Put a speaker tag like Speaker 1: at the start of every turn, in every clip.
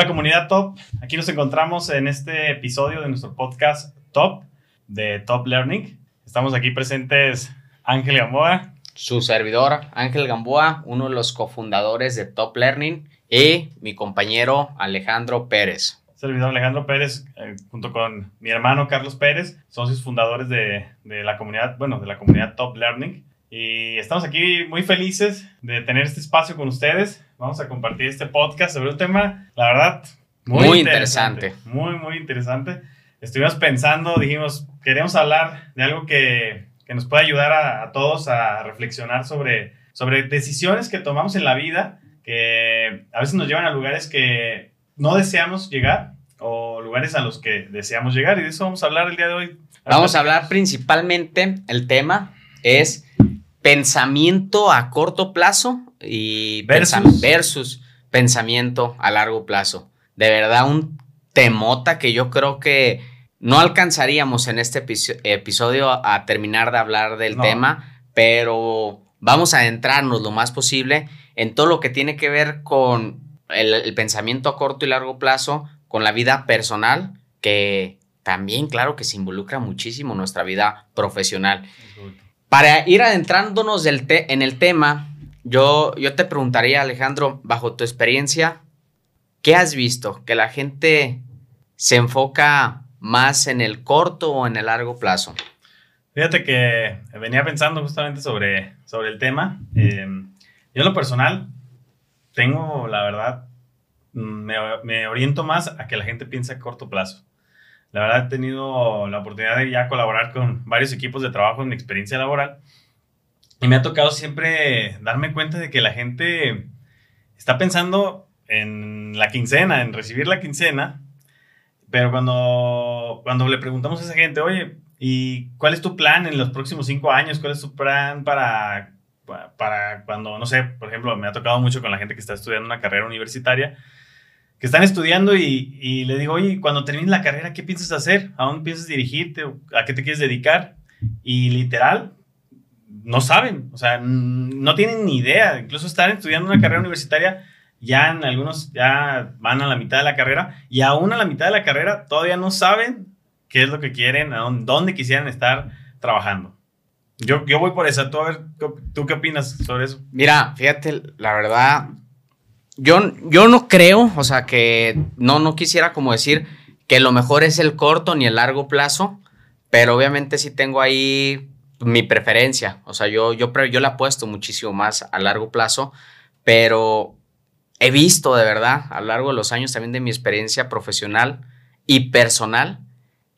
Speaker 1: Hola comunidad Top, aquí nos encontramos en este episodio de nuestro podcast Top de Top Learning. Estamos aquí presentes Ángel Gamboa.
Speaker 2: Su servidor Ángel Gamboa, uno de los cofundadores de Top Learning y mi compañero Alejandro Pérez.
Speaker 1: Servidor Alejandro Pérez, eh, junto con mi hermano Carlos Pérez, socios fundadores de, de la comunidad, bueno, de la comunidad Top Learning. Y estamos aquí muy felices de tener este espacio con ustedes. Vamos a compartir este podcast sobre un tema, la verdad, muy,
Speaker 2: Muy
Speaker 1: interesante.
Speaker 2: interesante.
Speaker 1: Muy, muy interesante. Estuvimos pensando, dijimos, queremos hablar de algo que, que nos pueda ayudar a, a todos a reflexionar sobre, sobre decisiones que tomamos en la vida que a veces nos llevan a lugares que no deseamos llegar o lugares a los que deseamos llegar. Y de eso vamos a hablar el día de hoy.
Speaker 2: Vamos a hablar principalmente, el tema es pensamiento a corto plazo y
Speaker 1: Versus.
Speaker 2: versus pensamiento a largo plazo. De verdad, un temota que yo creo que no alcanzaríamos en este episo- episodio a, terminar de hablar del
Speaker 1: No.
Speaker 2: tema, pero vamos a adentrarnos lo más posible en todo lo que tiene que ver con el, el pensamiento a corto y largo plazo, con la vida personal, que también, claro, que se involucra muchísimo en nuestra vida profesional. Para ir adentrándonos del en el tema, yo, yo te preguntaría, Alejandro, bajo tu experiencia, ¿qué has visto? ¿Que la gente se enfoca más en el corto o en el largo plazo?
Speaker 1: Fíjate que venía pensando justamente sobre, sobre el tema. Eh, yo en lo personal tengo, la verdad, mm, me, me oriento más a que la gente piense a corto plazo. La verdad he tenido la oportunidad de ya colaborar con varios equipos de trabajo en mi experiencia laboral y me ha tocado siempre darme cuenta de que la gente está pensando en la quincena, en recibir la quincena, pero cuando, cuando le preguntamos a esa gente, oye, ¿y cuál es tu plan en los próximos cinco años? ¿Cuál es tu plan para, pa- para cuando, no sé, por ejemplo, me ha tocado mucho con la gente que está estudiando una carrera universitaria, que están estudiando y, y le digo, oye, cuando termines la carrera, ¿qué piensas hacer? ¿A dónde piensas dirigirte? ¿A qué te quieres dedicar? Y literal, no saben, o sea, no tienen ni idea. Incluso están estudiando una carrera universitaria, ya en algunos ya van a la mitad de la carrera y aún a la mitad de la carrera todavía no saben qué es lo que quieren, a dónde, dónde quisieran estar trabajando. Yo, yo voy por esa. Tú, a ver, ¿tú qué opinas sobre eso?
Speaker 2: Mira, fíjate, la verdad, yo, yo no creo, o sea, que no, no quisiera como decir que lo mejor es el corto ni el largo plazo, pero obviamente sí tengo ahí mi preferencia, o sea, yo, yo, yo le apuesto muchísimo más a largo plazo, pero he visto de verdad a lo largo de los años también de mi experiencia profesional y personal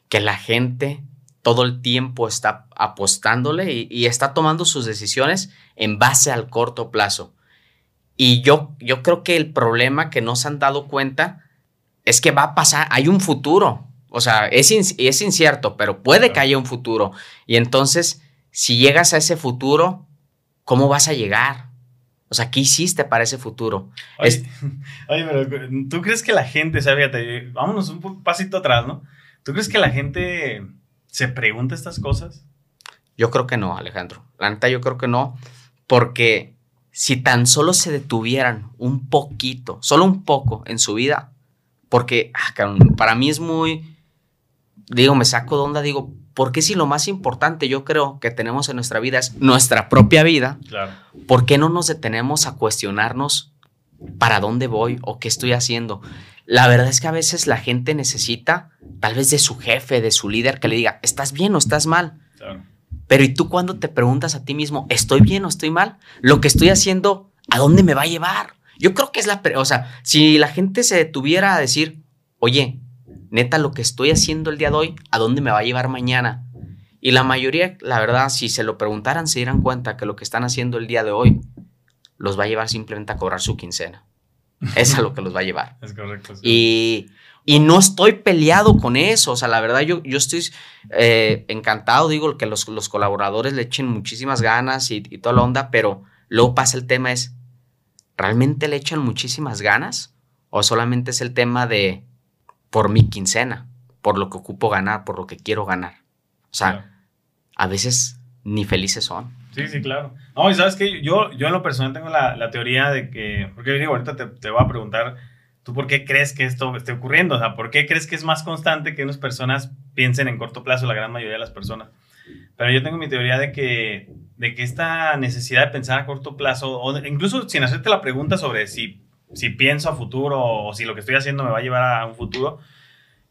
Speaker 2: que la gente todo el tiempo está apostándole y, y está tomando sus decisiones en base al corto plazo. Y yo, yo creo que el problema que no se han dado cuenta es que va a pasar, hay un futuro. O sea, es, es incierto, pero puede que
Speaker 1: Claro.
Speaker 2: haya un futuro. Y entonces, si llegas a ese futuro, ¿cómo vas a llegar? O sea, ¿qué hiciste para ese futuro?
Speaker 1: Oye,
Speaker 2: Es-
Speaker 1: oye, pero ¿tú crees que la gente, o sea, fíjate, vámonos un pasito atrás, ¿no? ¿Tú crees que la gente se pregunta estas cosas?
Speaker 2: Yo creo que no, Alejandro. La neta, yo creo que no, porque si tan solo se detuvieran un poquito, solo un poco en su vida, porque ah, para mí es muy, digo, me saco de onda, digo, ¿por qué si lo más importante yo creo que tenemos en nuestra vida es nuestra propia vida?
Speaker 1: Claro.
Speaker 2: ¿Por qué no nos detenemos a cuestionarnos para dónde voy o qué estoy haciendo? La verdad es que a veces la gente necesita, tal vez de su jefe, de su líder, que le diga, ¿estás bien o estás mal?
Speaker 1: claro.
Speaker 2: Pero ¿y tú cuando te preguntas a ti mismo, ¿estoy bien o estoy mal? Lo que estoy haciendo, ¿a dónde me va a llevar? Yo creo que es la... O sea, si la gente se detuviera a decir, oye, neta, lo que estoy haciendo el día de hoy, ¿a dónde me va a llevar mañana? Y la mayoría, la verdad, si se lo preguntaran, se dieran cuenta que lo que están haciendo el día de hoy los va a llevar simplemente a cobrar su quincena. Es a lo que los va a llevar.
Speaker 1: Es correcto. sí.
Speaker 2: Y, y no estoy peleado con eso. O sea, la verdad, yo, yo estoy eh, encantado, digo, que los, los colaboradores le echen muchísimas ganas y, y toda la onda, pero luego pasa el tema es, ¿realmente le echan muchísimas ganas? ¿O solamente es el tema de por mi quincena, por lo que ocupo ganar, por lo que quiero ganar? O sea,
Speaker 1: Claro.
Speaker 2: a veces ni felices son.
Speaker 1: Sí, sí, claro. No, y sabes que yo, yo en lo personal tengo la, la teoría de que, porque digo, ahorita te, te voy a preguntar ¿Tú por qué crees que esto esté ocurriendo? O sea, ¿por qué crees que es más constante que unas personas piensen en corto plazo, la gran mayoría de las personas? Pero yo tengo mi teoría de que, de que esta necesidad de pensar a corto plazo, o incluso sin hacerte la pregunta sobre si, si pienso a futuro o si lo que estoy haciendo me va a llevar a un futuro,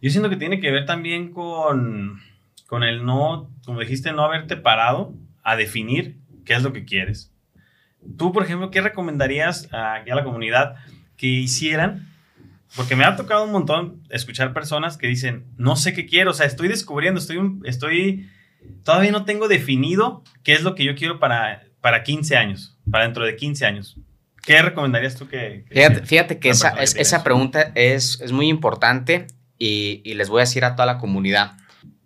Speaker 1: yo siento que tiene que ver también con, con el no, como dijiste, no haberte parado a definir qué es lo que quieres. Tú, por ejemplo, ¿qué recomendarías a la comunidad que hicieran porque me ha tocado un montón escuchar personas que dicen, no sé qué quiero, o sea, estoy descubriendo, estoy, estoy, todavía no tengo definido qué es lo que yo quiero para, para 15 años, para dentro de 15 años. ¿Qué recomendarías tú que...
Speaker 2: fíjate, que esa, esa pregunta es, es, muy importante y, y, les voy a decir a toda la comunidad.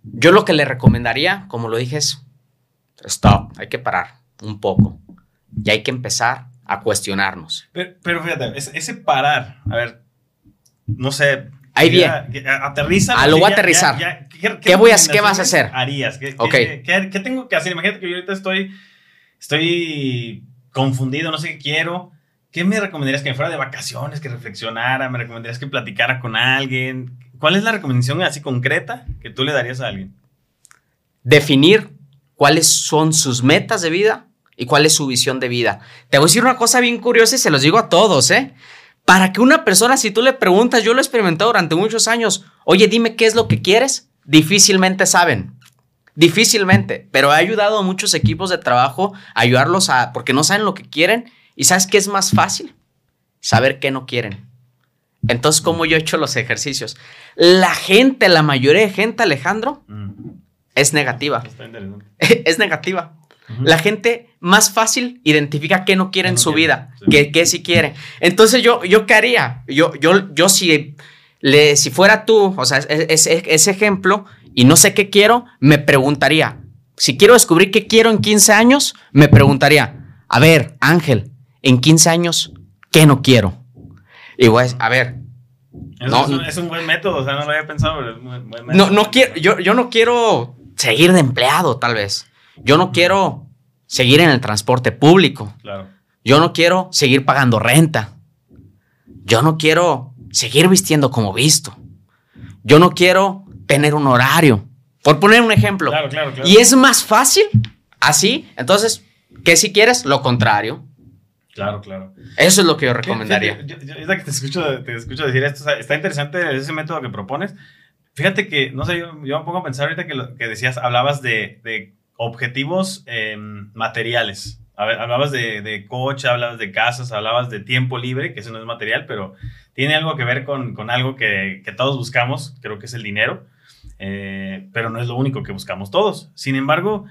Speaker 2: Yo lo que le recomendaría, como lo dije, es, stop, hay que parar un poco y hay que empezar a cuestionarnos.
Speaker 1: Pero, pero fíjate, ese parar, a ver, no sé.
Speaker 2: Ahí bien.
Speaker 1: Aterriza.
Speaker 2: Ah, lo voy a aterrizar. ¿qué, voy a, ¿Qué vas a hacer?
Speaker 1: Harías. ¿Qué, qué, tengo que hacer? Imagínate que yo ahorita estoy, estoy confundido, no sé qué quiero. ¿Qué me recomendarías? Que me fuera de vacaciones, que reflexionara, me recomendarías que platicara con alguien. ¿Cuál es la recomendación así concreta que tú le darías a alguien?
Speaker 2: Definir cuáles son sus metas de vida y cuál es su visión de vida. Te voy a decir una cosa bien curiosa y se los digo a todos, ¿eh? Para que una persona, si tú le preguntas, yo lo he experimentado durante muchos años, oye, dime qué es lo que quieres, difícilmente saben. Difícilmente, pero ha ayudado a muchos equipos de trabajo a ayudarlos a, porque no saben lo que quieren. ¿Y sabes qué es más fácil? Saber qué no quieren. Entonces, ¿cómo yo he hecho los ejercicios? La gente, la mayoría de gente, Alejandro, mm. es negativa. Es negativa. La gente más fácil identifica qué no quiere en su vida, qué, qué sí quiere. Entonces yo, yo ¿qué haría? Yo, yo, yo si, le, si fuera tú, o sea, ese, ese ejemplo, y no sé qué quiero, me preguntaría, si quiero descubrir qué quiero en 15 años, me preguntaría, a ver, Ángel, en 15 años, ¿qué no quiero? Y a ver.
Speaker 1: es, un, buen método, o sea, no lo había pensado, pero es un buen método.
Speaker 2: No, no quiero, yo, yo no quiero seguir de empleado, tal vez. Yo no quiero seguir en el transporte público. Yo no quiero seguir pagando renta. Yo no quiero seguir vistiendo como visto. Yo no quiero tener un horario. Por poner un ejemplo. Y es más fácil así. Entonces, ¿qué si quieres? Lo contrario.
Speaker 1: Claro, claro.
Speaker 2: Eso es lo que yo recomendaría.
Speaker 1: Yo, que te escucho, decir esto, está interesante ese método que propones. Fíjate que, no sé, yo, me pongo a pensar ahorita que, lo, que decías, hablabas de, de objetivos em, materiales. hablabas de, coche, hablabas de casas, hablabas de tiempo libre, que eso no es material, pero tiene algo que ver con, algo que, todos buscamos, creo que es el dinero, eh, pero no es lo único que buscamos todos. Sin embargo,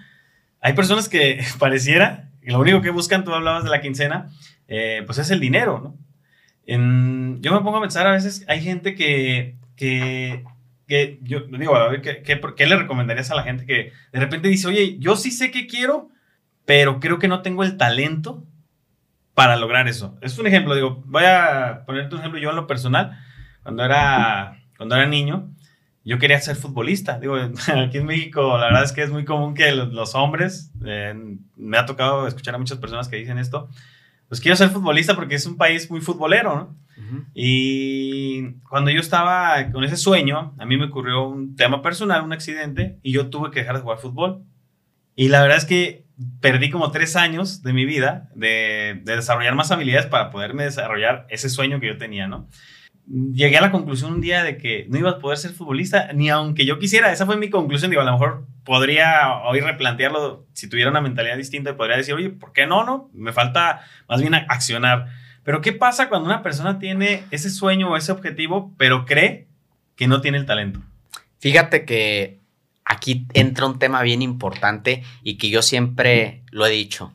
Speaker 1: hay personas que pareciera, que lo único que buscan, tú hablabas de la quincena, eh, pues es el dinero, ¿no? yo me pongo a pensar a veces, hay gente que, que que yo digo, a ver, ¿qué, qué, le recomendarías a la gente que de repente dice, oye, yo sí sé que quiero, pero creo que no tengo el talento para lograr eso? Es un ejemplo, digo, voy a ponerte un ejemplo yo en lo personal. Cuando era, cuando era niño, yo quería ser futbolista. Digo, aquí en México la verdad es que es muy común que los, hombres, eh, me ha tocado escuchar a muchas personas que dicen esto, pues quiero ser futbolista porque es un país muy futbolero, ¿no? Y cuando yo estaba con ese sueño, a mí me ocurrió un tema personal, un accidente, y yo tuve que dejar de jugar fútbol. Y la verdad es que perdí como tres años de mi vida de, de desarrollar más habilidades para poderme desarrollar ese sueño que yo tenía, ¿no? Llegué a la conclusión un día de que no iba a poder ser futbolista, ni aunque yo quisiera. Esa fue mi conclusión. Digo, a lo mejor podría hoy replantearlo si tuviera una mentalidad distinta podría decir, oye, ¿por qué no? No, me falta más bien accionar. Pero ¿qué pasa cuando una persona tiene ese sueño o ese objetivo, pero cree que no tiene el talento?
Speaker 2: Fíjate que aquí entra un tema bien importante y que yo siempre lo he dicho.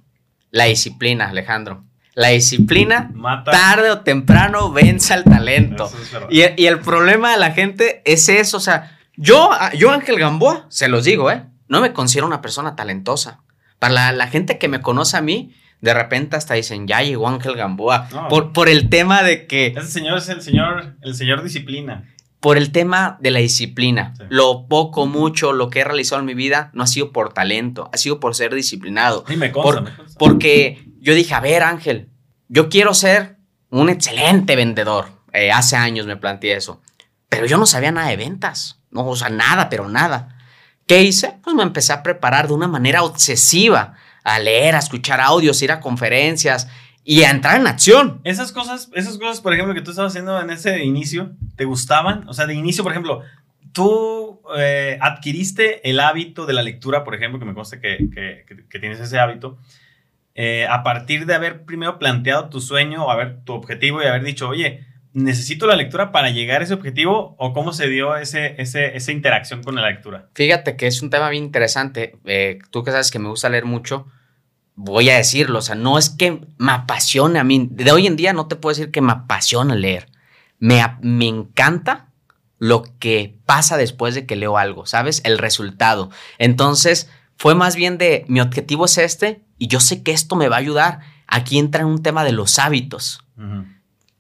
Speaker 2: La disciplina, Alejandro. La disciplina, tarde o temprano, vence al talento. y, y, el problema de la gente es eso. O sea, yo, yo Ángel Gamboa, se los digo, ¿eh? No me considero una persona talentosa. Para la, la gente que me conoce a mí, de repente hasta dicen, ya llegó Ángel Gamboa. por, por el tema de que.
Speaker 1: Ese señor es el señor, el señor disciplina.
Speaker 2: Por el tema de la disciplina. Lo poco, mucho, lo que he realizado en mi vida no ha sido por talento, ha sido por ser disciplinado.
Speaker 1: Sí, me consta,
Speaker 2: Porque yo dije, a ver, Ángel, yo quiero ser un excelente vendedor. Eh, hace años me planteé eso. Pero yo no sabía nada de ventas. No, o sea, nada, pero nada. ¿Qué hice? Pues me empecé a preparar de una manera obsesiva, a leer, a escuchar audios, ir a conferencias y a entrar en acción.
Speaker 1: Esas cosas, esas cosas, por ejemplo, que tú estabas haciendo en ese inicio, ¿te gustaban? O sea, de inicio, por ejemplo, tú eh, adquiriste el hábito de la lectura, por ejemplo, que me consta que, que, tienes ese hábito, eh, a partir de haber primero planteado tu sueño o haber tu objetivo y haber dicho, oye, necesito la lectura para llegar a ese objetivo o cómo se dio ese, esa interacción con la lectura?
Speaker 2: Fíjate que es un tema bien interesante. Eh, tú que sabes que me gusta leer mucho, voy a decirlo, o sea, no es que me apasione a mí. De hoy en día no te puedo decir que me apasiona leer. Me, me encanta lo que pasa después de que leo algo, ¿sabes? El resultado. Entonces, fue más bien de mi objetivo es este y yo sé que esto me va a ayudar. Aquí entra en un tema de los hábitos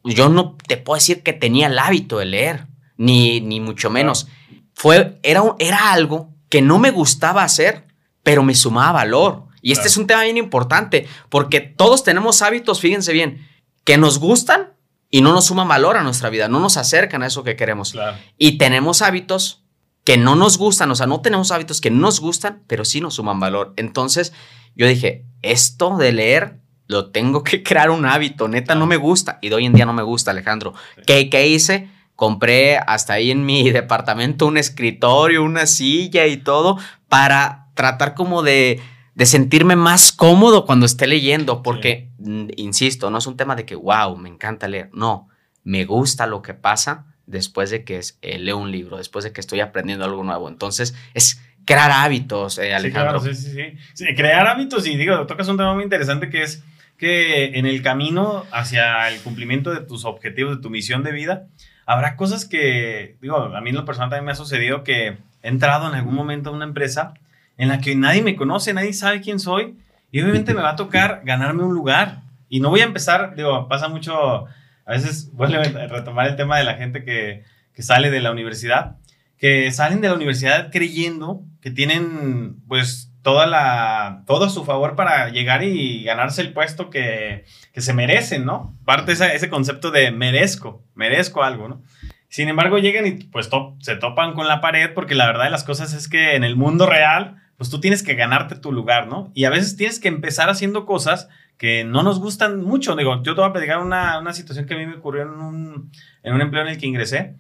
Speaker 2: yo no te puedo decir que tenía el hábito de leer, ni, ni mucho menos. Fue, era, era algo que no me gustaba hacer, pero me sumaba valor. Y este es un tema bien importante, porque todos tenemos hábitos, fíjense bien, que nos gustan y no nos suman valor a nuestra vida, no nos acercan a eso que queremos. Y tenemos hábitos que no nos gustan, o sea, no tenemos hábitos que nos gustan, pero sí nos suman valor. Entonces, yo dije, esto de leer lo tengo que crear un hábito, neta no me gusta y de hoy en día no me gusta, Alejandro. ¿Qué, ¿Qué, hice? Compré hasta ahí en mi departamento un escritorio, una silla y todo para tratar como de, de sentirme más cómodo cuando esté leyendo, porque, mm, insisto, no es un tema de que, wow, me encanta leer, no, me gusta lo que pasa después de que eh, leo un libro, después de que estoy aprendiendo algo nuevo. Entonces, es crear hábitos, eh, Alejandro.
Speaker 1: Sí, sí, sí, sí, Crear hábitos y digo, tocas un tema muy interesante que es que en el camino hacia el cumplimiento de tus objetivos, de tu misión de vida, habrá cosas que, digo, a mí en lo personal también me ha sucedido que he entrado en algún momento a una empresa en la que nadie me conoce, nadie sabe quién soy y obviamente me va a tocar ganarme un lugar. Y no voy a empezar, digo, pasa mucho, a veces vuelve a retomar el tema de la gente que, que sale de la universidad, que salen de la universidad creyendo que tienen, pues, toda la, todo a su favor para llegar y ganarse el puesto que, que se merecen, ¿no? Parte ese, ese concepto de merezco, merezco algo, ¿no? Sin embargo, llegan y pues se topan con la pared porque la verdad de las cosas es que en el mundo real, pues tú tienes que ganarte tu lugar, ¿no? Y a veces tienes que empezar haciendo cosas que no nos gustan mucho. Digo, yo te voy a platicar una, una situación que a mí me ocurrió en un, en un empleo en el que ingresé.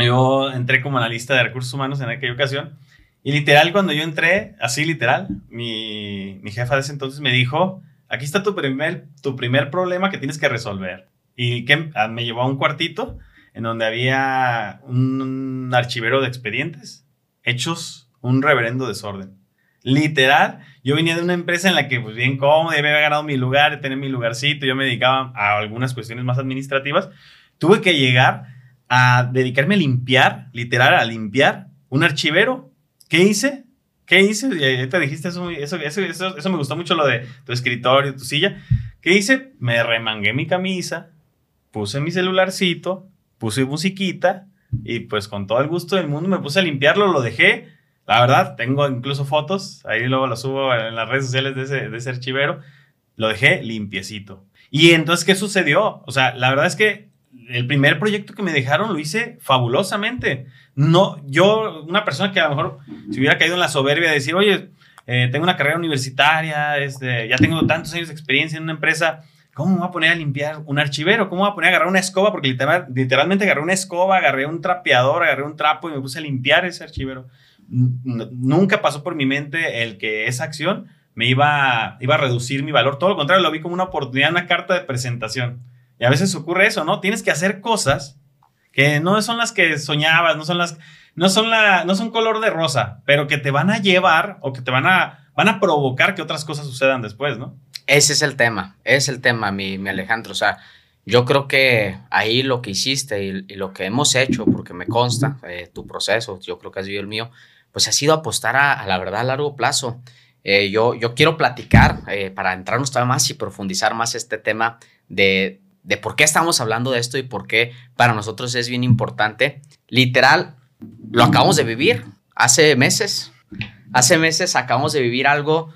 Speaker 1: Yo entré como analista de recursos humanos en aquella ocasión y literal, cuando yo entré, así literal, mi, mi jefa de ese entonces me dijo, aquí está tu primer, tu primer problema que tienes que resolver. Y que ah, me llevó a un cuartito en donde había un archivero de expedientes hechos un reverendo desorden. Literal, yo venía de una empresa en la que, pues bien cómodo, ya había ganado mi lugar, tener mi lugarcito, yo me dedicaba a algunas cuestiones más administrativas. Tuve que llegar a dedicarme a limpiar, literal, a limpiar un archivero ¿Qué hice? ¿Qué hice? Te dijiste eso, eso, eso, eso, me gustó mucho lo de tu escritorio, tu silla. ¿Qué hice? Me remangué mi camisa, puse mi celularcito, puse musiquita y pues con todo el gusto del mundo me puse a limpiarlo, lo dejé. La verdad, tengo incluso fotos, ahí luego lo subo en las redes sociales de ese, de ese archivero. Lo dejé limpiecito. Y entonces, ¿qué sucedió? O sea, la verdad es que el primer proyecto que me dejaron lo hice fabulosamente. No, yo, una persona que a lo mejor se hubiera caído en la soberbia de decir, oye, eh, tengo una carrera universitaria, este, ya tengo tantos años de experiencia en una empresa, ¿cómo me voy a poner a limpiar un archivero? ¿Cómo me voy a poner a agarrar una escoba? Porque literalmente agarré una escoba, agarré un trapeador, agarré un trapo y me puse a limpiar ese archivero. nunca pasó por mi mente el que esa acción me iba, iba a reducir mi valor. Todo lo contrario, lo vi como una oportunidad, una carta de presentación. Y a veces ocurre eso, ¿no? Tienes que hacer cosas que no son las que soñabas, no son las, no son la, no son color de rosa, pero que te van a llevar o que te van a, van a provocar que otras cosas sucedan después, ¿no?
Speaker 2: Ese es el tema, es el tema, mi, mi Alejandro. O sea, yo creo que ahí lo que hiciste y, lo que hemos hecho, porque me consta eh, tu proceso, yo creo que has vivido el mío, pues ha sido apostar a, la verdad a largo plazo. Eh, yo, yo quiero platicar eh, para entrarnos todavía más y profundizar más este tema de, de por qué estamos hablando de esto y por qué para nosotros es bien importante. Literal, lo acabamos de vivir hace meses. Hace meses acabamos de vivir algo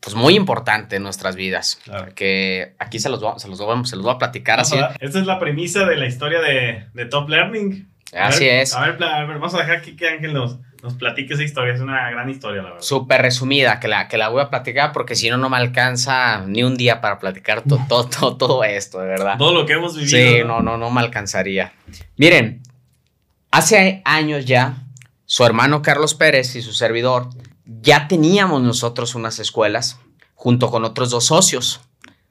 Speaker 2: pues muy importante en nuestras vidas.
Speaker 1: Claro.
Speaker 2: Que aquí se los, voy, se, los se los voy a platicar así.
Speaker 1: Esta es la premisa de la historia de, de Top Learning. A
Speaker 2: Así
Speaker 1: ver-
Speaker 2: es.
Speaker 1: A ver, pla- a ver, vamos a dejar aquí que Ángel nos, nos platique esa historia. Es una gran historia, la verdad.
Speaker 2: Súper resumida, que la, que la voy a platicar porque si no, no me alcanza ni un día para platicar to- to- to- todo esto, de verdad.
Speaker 1: Todo lo que hemos vivido.
Speaker 2: Sí, no, no, no me alcanzaría. Miren, hace años ya, su hermano Carlos Pérez y su servidor, ya teníamos nosotros unas escuelas junto con otros dos socios,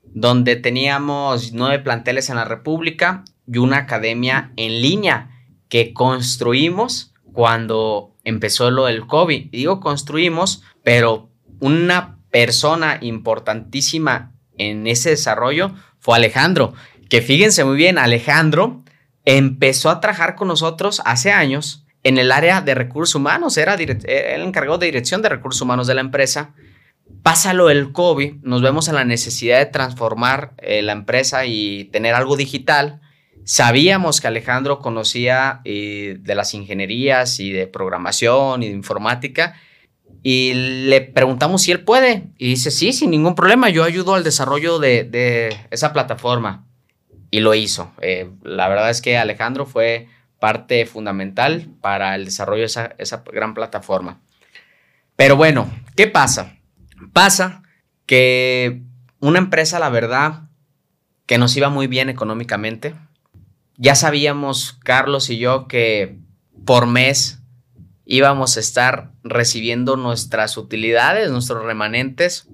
Speaker 2: donde teníamos nueve planteles en la República y una academia en línea que construimos cuando empezó lo del COVID. Y Digo construimos, pero una persona importantísima en ese desarrollo fue Alejandro, que fíjense muy bien, Alejandro empezó a trabajar con nosotros hace años en el área de recursos humanos, era, el encargado de dirección de recursos humanos de la empresa. Pasa lo del COVID, nos vemos en la necesidad de transformar eh, la empresa y tener algo digital. Sabíamos que Alejandro conocía eh, de las ingenierías y de programación y de informática y le preguntamos si él puede. Y dice, sí, sin ningún problema, yo ayudo al desarrollo de, esa plataforma. Y lo hizo. Eh, la verdad es que Alejandro fue parte fundamental para el desarrollo de esa, esa gran plataforma. Pero bueno, ¿qué pasa? Pasa que una empresa, la verdad, que nos iba muy bien económicamente. Ya sabíamos, Carlos y yo, que por mes íbamos a estar recibiendo nuestras utilidades, nuestros remanentes,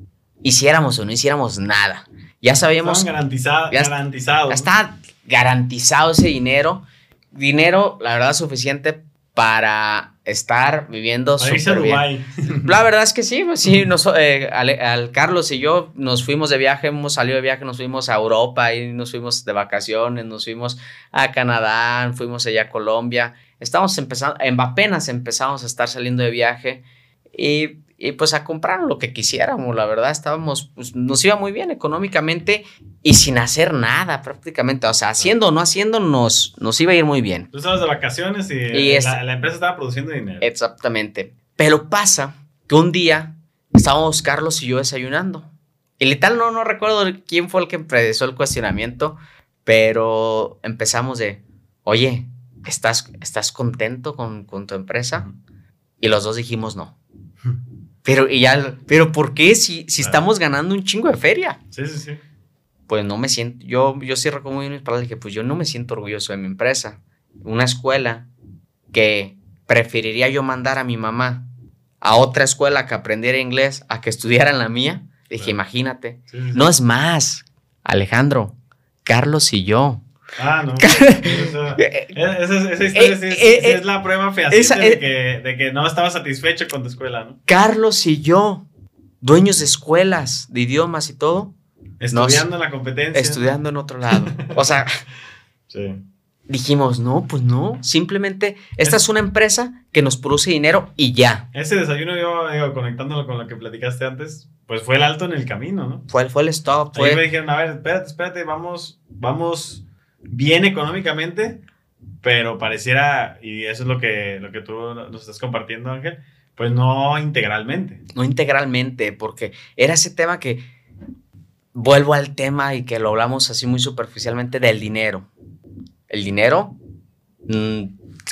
Speaker 2: hiciéramos o no hiciéramos nada. Ya sabíamos,
Speaker 1: garantiza-
Speaker 2: ya-
Speaker 1: garantizados.
Speaker 2: ya está garantizado ese dinero. Dinero, la verdad, suficiente para estar viviendo súper bien. La verdad es que sí, pues sí, nos- eh, al, Carlos y yo nos fuimos de viaje, hemos salido de viaje, nos fuimos a Europa, y nos fuimos de vacaciones, nos fuimos a Canadá, fuimos allá a Colombia. Estamos empezando, em- apenas empezamos a estar saliendo de viaje y, y, pues a comprar lo que quisiéramos, la verdad, estábamos, pues nos iba muy bien económicamente y sin hacer nada prácticamente, o sea, haciendo o no haciendo nos, nos iba a ir muy bien.
Speaker 1: Tú estabas de vacaciones y,
Speaker 2: Y es-
Speaker 1: la, la empresa estaba produciendo dinero.
Speaker 2: Exactamente. Pero pasa que un día estábamos Carlos y yo desayunando. Y literal no, no recuerdo quién fue el que empezó el cuestionamiento, pero empezamos de, oye, ¿estás, estás contento con, con tu empresa? Y los dos dijimos no. Pero, y ya, pero ¿por qué si, si
Speaker 1: Claro.
Speaker 2: estamos ganando un chingo de feria?
Speaker 1: Sí, sí, sí.
Speaker 2: Pues no me siento, yo, yo cierro como mis palabras, dije, pues yo no me siento orgulloso de mi empresa. Una escuela que preferiría yo mandar a mi mamá a otra escuela que aprendiera inglés a que estudiara en la mía. Dije, imagínate.
Speaker 1: sí, sí, sí.
Speaker 2: No es más, Alejandro, Carlos y yo.
Speaker 1: Ah, no. Esa, esa, esa historia sí
Speaker 2: Eh, eh,
Speaker 1: es la prueba fehaciente de,
Speaker 2: eh,
Speaker 1: que, de que no estabas satisfecho con tu escuela, ¿no?
Speaker 2: Carlos y yo, dueños de escuelas, de idiomas y todo,
Speaker 1: Estudiando en la competencia.
Speaker 2: estudiando en otro lado. O sea,
Speaker 1: Sí.
Speaker 2: dijimos, no, pues no, simplemente esta es una empresa que nos produce dinero y ya.
Speaker 1: Ese desayuno, yo digo, conectándolo con lo que platicaste antes, pues fue el alto en el camino, ¿no?
Speaker 2: Fue, fue el stop,
Speaker 1: Ahí me
Speaker 2: fue...
Speaker 1: dijeron, a ver, espérate, espérate, vamos, vamos bien económicamente, pero pareciera, y eso es lo que, lo que tú nos estás compartiendo, Ángel, pues no integralmente.
Speaker 2: no integralmente, porque era ese tema que vuelvo al tema y que lo hablamos así muy superficialmente del dinero. El dinero, mm,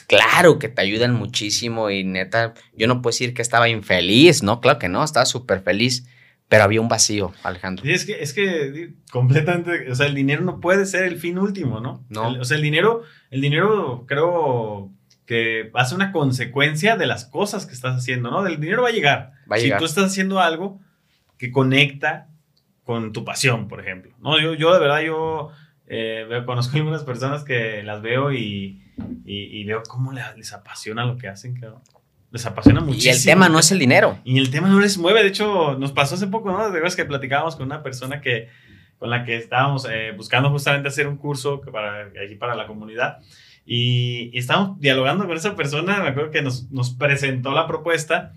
Speaker 2: claro que te ayudan muchísimo y neta, yo no puedo decir que estaba infeliz, no, claro que no, estaba súper feliz, pero había un vacío, Alejandro.
Speaker 1: Y es que, es que completamente, o sea, el dinero no puede ser el fin último, ¿no?
Speaker 2: No.
Speaker 1: El- o sea, el dinero, el dinero creo que hace una consecuencia de las cosas que estás haciendo, ¿no? El dinero va a llegar.
Speaker 2: Va a llegar.
Speaker 1: Si tú estás haciendo algo que conecta con tu pasión, por ejemplo. No, yo, yo de verdad, yo eh, conozco algunas personas que las veo y, y- y veo cómo le- les apasiona lo que hacen, cabrón. Les apasiona
Speaker 2: Y
Speaker 1: muchísimo.
Speaker 2: el tema no es el dinero.
Speaker 1: Y el tema no les mueve. De hecho, nos pasó hace poco, ¿no? De verdad que platicábamos con una persona que, con la que estábamos eh, buscando justamente hacer un curso para, aquí para la comunidad. Y, y estábamos dialogando con esa persona. Me acuerdo que nos, nos presentó la propuesta.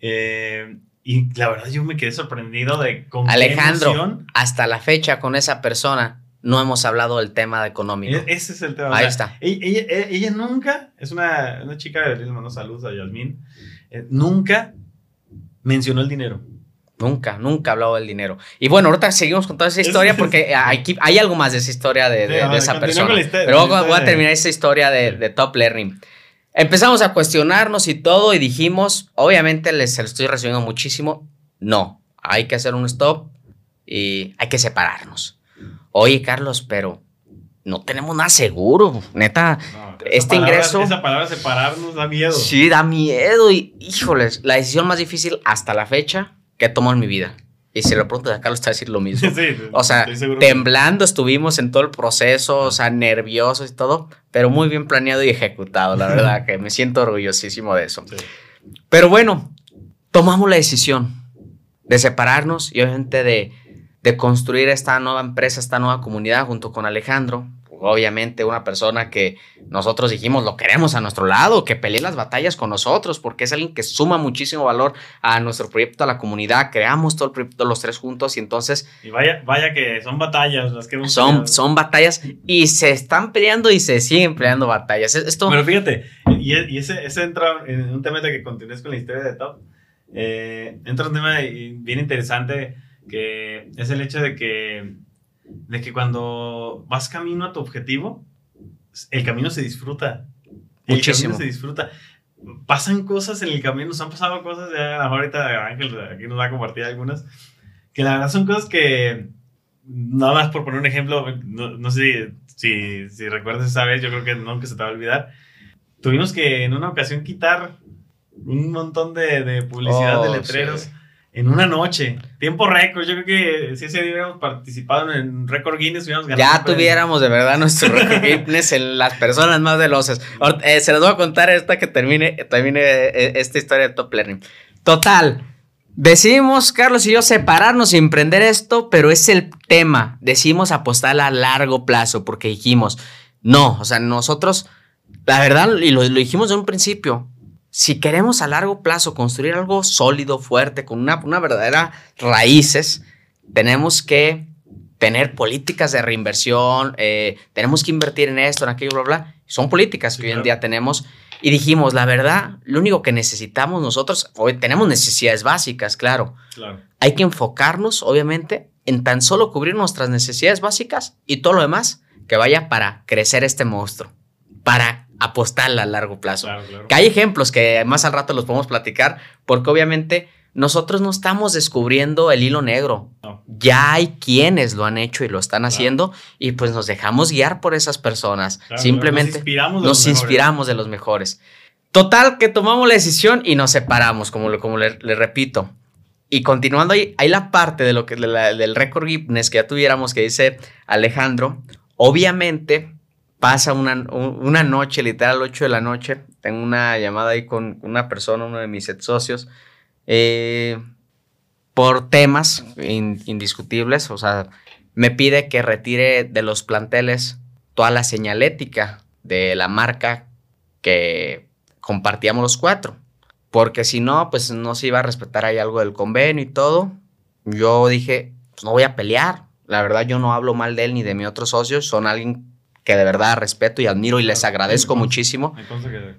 Speaker 1: eh, y la verdad, yo me quedé sorprendido de qué
Speaker 2: Alejandro, hasta la fecha con esa persona no hemos hablado del tema económico.
Speaker 1: E- Ese es el tema. o
Speaker 2: Ahí
Speaker 1: sea,
Speaker 2: está.
Speaker 1: Ella, ella- ella- ella nunca, es una, una chica, les mando saludos a Yasmín, eh, nunca mencionó el dinero.
Speaker 2: Nunca, nunca hablado del dinero. Y bueno, ahorita seguimos con toda esa historia porque hay, hay algo más de esa historia de, de, esa persona. Pero voy a terminar esa historia de, de Top Learning. Empezamos a cuestionarnos y todo y dijimos, obviamente les se lo estoy resumiendo muchísimo, no, hay que hacer un stop y hay que separarnos. Oye, Carlos, pero no tenemos nada seguro, neta. este ingreso.
Speaker 1: Esa palabra separarnos da miedo.
Speaker 2: Sí, da miedo. Y, híjoles, la decisión más difícil hasta la fecha que he tomado en mi vida. Y si lo pregunto de Carlos, te va a decir lo mismo. Sí, o sea, temblando estuvimos en todo el proceso, o sea, nerviosos y todo, pero muy bien planeado y ejecutado, la verdad, que me siento orgullosísimo de eso. Pero bueno, tomamos la decisión de separarnos y obviamente de, de construir esta nueva empresa, esta nueva comunidad junto con Alejandro, obviamente una persona que nosotros dijimos lo queremos a nuestro lado, que pelee las batallas con nosotros, porque es alguien que suma muchísimo valor a nuestro proyecto, a la comunidad, creamos todo el proyecto los tres juntos y entonces...
Speaker 1: Y vaya, vaya que son batallas las que hemos
Speaker 2: son, son batallas y se están peleando y se siguen peleando batallas. Esto...
Speaker 1: Pero fíjate, y, ese, ese, entra en un tema de que continúes con la historia de Top, eh, entra un tema bien interesante que es el hecho de que de que cuando vas camino a tu objetivo, el camino se disfruta. Muchísimo. El camino se disfruta. Pasan cosas en el camino, nos han pasado cosas, ya ahorita Ángel aquí nos va a compartir algunas, que la verdad son cosas que, nada más por poner un ejemplo, no, sé si, si, recuerdas esa vez, yo creo que nunca se te va a olvidar, tuvimos que en una ocasión quitar un montón de, de publicidad de oh, letreros en una noche. Tiempo récord. Yo creo que si ese día hubiéramos participado en récord Guinness, hubiéramos
Speaker 2: ganado. Ya tuviéramos de verdad nuestro récord Guinness en las personas más velozes. Eh, se los voy a contar esta que termine, termine eh, esta historia de Top Learning. Total. Decidimos, Carlos y yo, separarnos y emprender esto, pero es el tema. Decidimos apostar a largo plazo porque dijimos, no, o sea, nosotros, la verdad, y lo, lo dijimos de un principio, si queremos a largo plazo construir algo sólido, fuerte, con una, una verdadera raíces, tenemos que tener políticas de reinversión, eh, tenemos que invertir en esto, en aquello, bla, bla. Son políticas que hoy en día tenemos. Y dijimos, la verdad, lo único que necesitamos nosotros, hoy tenemos necesidades básicas, claro. claro. Hay que enfocarnos, obviamente, en tan solo cubrir nuestras necesidades básicas y todo lo demás que vaya para crecer este monstruo, para apostarla a largo plazo. Que hay ejemplos que más al rato los podemos platicar, porque obviamente nosotros no estamos descubriendo el hilo negro. Ya hay quienes lo han hecho y lo están haciendo y pues nos dejamos guiar por esas personas. Simplemente nos inspiramos de, los, mejores. Total, que tomamos la decisión y nos separamos, como, como le, repito. Y continuando ahí, hay la parte de lo que del récord Guinness que ya tuviéramos que dice Alejandro. Obviamente, pasa una, una noche, literal 8 de la noche, tengo una llamada ahí con una persona, uno de mis ex socios, eh, por temas indiscutibles, o sea, me pide que retire de los planteles toda la señalética de la marca que compartíamos los cuatro, porque si no, pues no se iba a respetar ahí algo del convenio y todo. Yo dije, pues no voy a pelear, la verdad yo no hablo mal de él ni de mis otros socios, son alguien que de verdad respeto y admiro y les agradezco muchísimo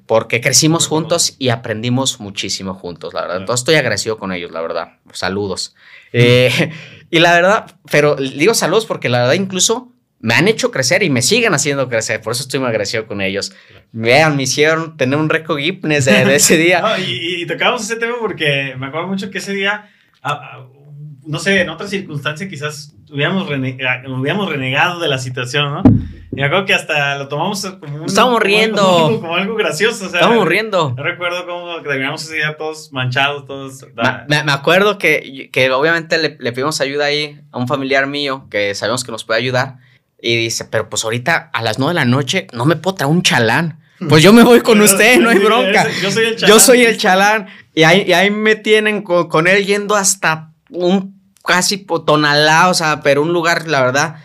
Speaker 2: porque crecimos juntos y aprendimos muchísimo juntos, la verdad. Entonces estoy agradecido con ellos, la verdad. Saludos. Eh, y la verdad, pero digo saludos porque la verdad incluso me han hecho crecer y me siguen haciendo crecer, por eso estoy muy agradecido con ellos. Vean, me hicieron tener un récord Guinness de, ese día.
Speaker 1: y, tocamos ese tema porque me acuerdo mucho que ese día, ah, ah, no sé, en otra circunstancia quizás hubiéramos, hubiéramos renegado de la situación, ¿no? Y me acuerdo que hasta lo tomamos como un,
Speaker 2: Estábamos riendo.
Speaker 1: Como, algo gracioso. O sea,
Speaker 2: Estábamos riendo.
Speaker 1: No recuerdo cómo terminamos ese día todos manchados, todos.
Speaker 2: Me, me, acuerdo que, que obviamente le, le, pedimos ayuda ahí a un familiar mío que sabemos que nos puede ayudar. Y dice, pero pues ahorita a las nueve de la noche no me puedo traer un chalán. Pues yo me voy con usted, no hay bronca. yo soy el chalán. Yo soy el chalán. Y ahí, y ahí me tienen con, con, él yendo hasta un casi tonalá, o sea, pero un lugar, la verdad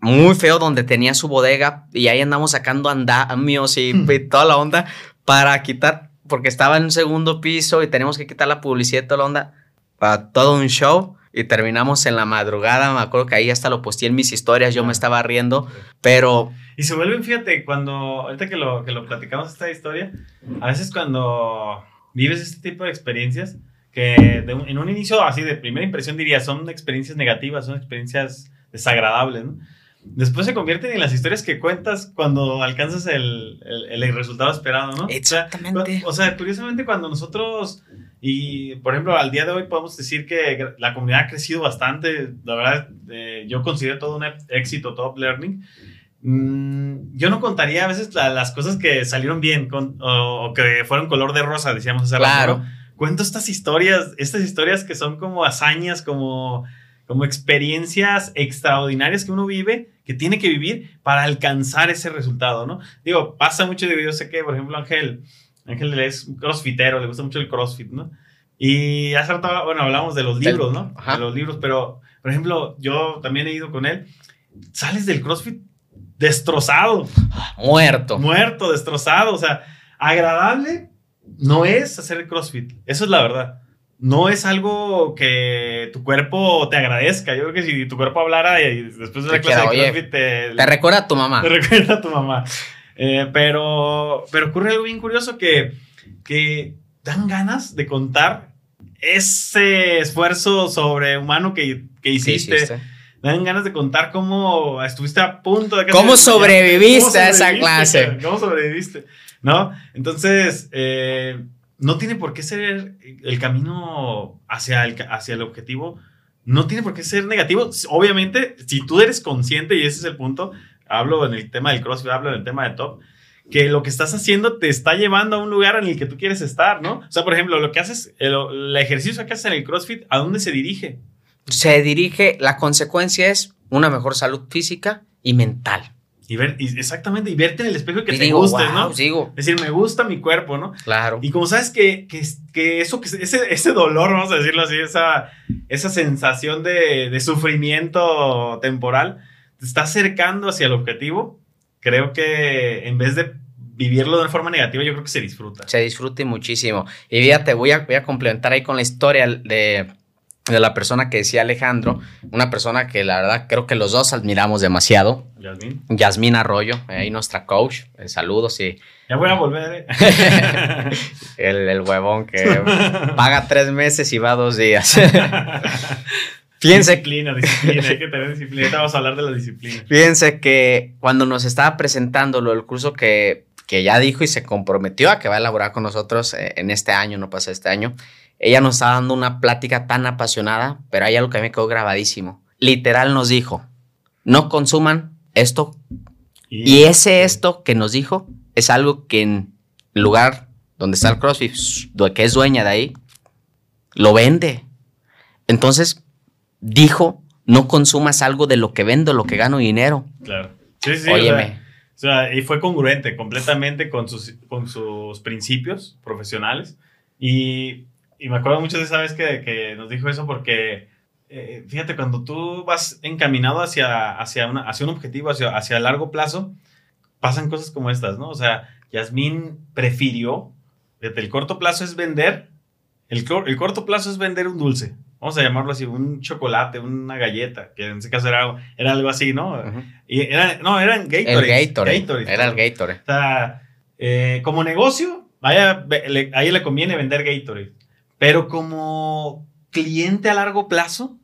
Speaker 2: muy feo donde tenía su bodega y ahí andamos sacando andamios y, y toda la onda para quitar, porque estaba en un segundo piso y tenemos que quitar la publicidad y toda la onda para todo un show y terminamos en la madrugada, me acuerdo que ahí hasta lo posté en mis historias, yo me estaba riendo, pero...
Speaker 1: Y se vuelven, fíjate, cuando, ahorita que lo, que lo platicamos esta historia, a veces cuando vives este tipo de experiencias, que de un- en un inicio, así de primera impresión, diría, son experiencias negativas, son experiencias desagradables, ¿no? Después se convierten en las historias que cuentas cuando alcanzas el, el- el resultado esperado, ¿no? O sea,
Speaker 2: Exactamente.
Speaker 1: o sea, curiosamente cuando nosotros, y por ejemplo, al día de hoy podemos decir que la comunidad ha crecido bastante, la verdad, eh, yo considero todo un éxito Top Learning. Mm, yo no contaría a veces la- las cosas que salieron bien con- o, o que fueron color de rosa, decíamos hace rato,
Speaker 2: Claro.
Speaker 1: ¿no? Cuento estas historias, estas historias que son como hazañas, como, como experiencias extraordinarias que uno vive, que tiene que vivir para alcanzar ese resultado, ¿no? Digo, pasa mucho, digo, yo sé que, por ejemplo, Ángel, Ángel es un crossfitero, le gusta mucho el crossfit, ¿no? Y hace rato, bueno, hablamos de los libros, ¿no?
Speaker 2: ajá.
Speaker 1: De los libros, pero, por ejemplo, yo también he ido con él, sales del crossfit destrozado,
Speaker 2: Muerto.
Speaker 1: muerto, destrozado, o sea, agradable no es hacer CrossFit, eso es la verdad. No es algo que tu cuerpo te agradezca. Yo creo que si tu cuerpo hablara y después de la clase de
Speaker 2: "Oye,
Speaker 1: CrossFit te,
Speaker 2: Te recuerda a tu mamá.
Speaker 1: te recuerda a tu mamá. Eh, pero, pero ocurre algo bien curioso que, que dan ganas de contar ese esfuerzo sobrehumano que, que
Speaker 2: ¿Qué
Speaker 1: hiciste.
Speaker 2: hiciste?
Speaker 1: Dan ganas de contar cómo estuviste a punto de...
Speaker 2: ¿Cómo
Speaker 1: casi desmayarte.
Speaker 2: sobreviviste a esa
Speaker 1: sobreviviste,
Speaker 2: clase?
Speaker 1: ¿Cómo sobreviviste? ¿No? Entonces, eh, no tiene por qué ser el camino hacia el, hacia el objetivo, no tiene por qué ser negativo. Obviamente, si tú eres consciente, y ese es el punto, hablo en el tema del CrossFit, hablo en el tema de top, que lo que estás haciendo te está llevando a un lugar en el que tú quieres estar, ¿no? O sea, por ejemplo, lo que haces, el, el ejercicio que haces en el CrossFit, ¿a dónde se dirige?
Speaker 2: Se dirige, la consecuencia es una mejor salud física y mental.
Speaker 1: Y ver, y exactamente, y verte en el espejo y que
Speaker 2: y
Speaker 1: te
Speaker 2: digo,
Speaker 1: gustes,
Speaker 2: wow,
Speaker 1: ¿no?
Speaker 2: digo,
Speaker 1: Es decir, me gusta mi cuerpo, ¿no?
Speaker 2: claro.
Speaker 1: Y como sabes que, que, que eso, que ese, ese dolor, vamos a decirlo así, esa, esa sensación de, de sufrimiento temporal, te está acercando hacia el objetivo, creo que en vez de vivirlo de una forma negativa, yo creo que se disfruta.
Speaker 2: se disfrute muchísimo. Y fíjate, voy a, voy a complementar ahí con la historia de, de la persona que decía Alejandro, una persona que la verdad creo que los dos admiramos demasiado,
Speaker 1: Yasmín.
Speaker 2: Yasmín Arroyo, ahí nuestra coach, eh, saludos y
Speaker 1: Ya voy a volver, ¿eh?
Speaker 2: el, el huevón que paga tres meses y va dos días. Fíjense,
Speaker 1: disciplina, disciplina, hay que tener disciplina. Ahorita vamos a hablar de la disciplina.
Speaker 2: fíjense que cuando nos estaba presentando lo del curso que, que ya dijo y se comprometió a que va a elaborar con nosotros eh, en este año, no pasa este año, ella nos estaba dando una plática tan apasionada, pero hay algo que a mí me quedó grabadísimo. Literal nos dijo, no consuman esto. Y ese esto que nos dijo es algo que en el lugar donde está el CrossFit, que es dueña de ahí, lo vende. Entonces, dijo, no consumas algo de lo que vendo, lo que gano dinero.
Speaker 1: Claro. Sí, sí, o
Speaker 2: Óyeme.
Speaker 1: sea, o sea, y fue congruente completamente con sus, con sus principios profesionales. Y, y me acuerdo mucho de esa vez que, que nos dijo eso porque, eh, fíjate, cuando tú vas encaminado hacia, hacia, una, hacia un objetivo, hacia, hacia largo plazo, pasan cosas como estas, ¿no? O sea, Yasmín prefirió, desde el corto plazo es vender, el, el corto plazo es vender un dulce. Vamos a llamarlo así, un chocolate, una galleta, que en ese caso era, algo- era algo así, ¿no? Y era, no, eran
Speaker 2: El
Speaker 1: Gatorade.
Speaker 2: Gatorade. Era el Gatorade.
Speaker 1: O sea, eh, como negocio, vaya, ve- le- a ella le conviene vender Gatorade. Pero como cliente a largo plazo,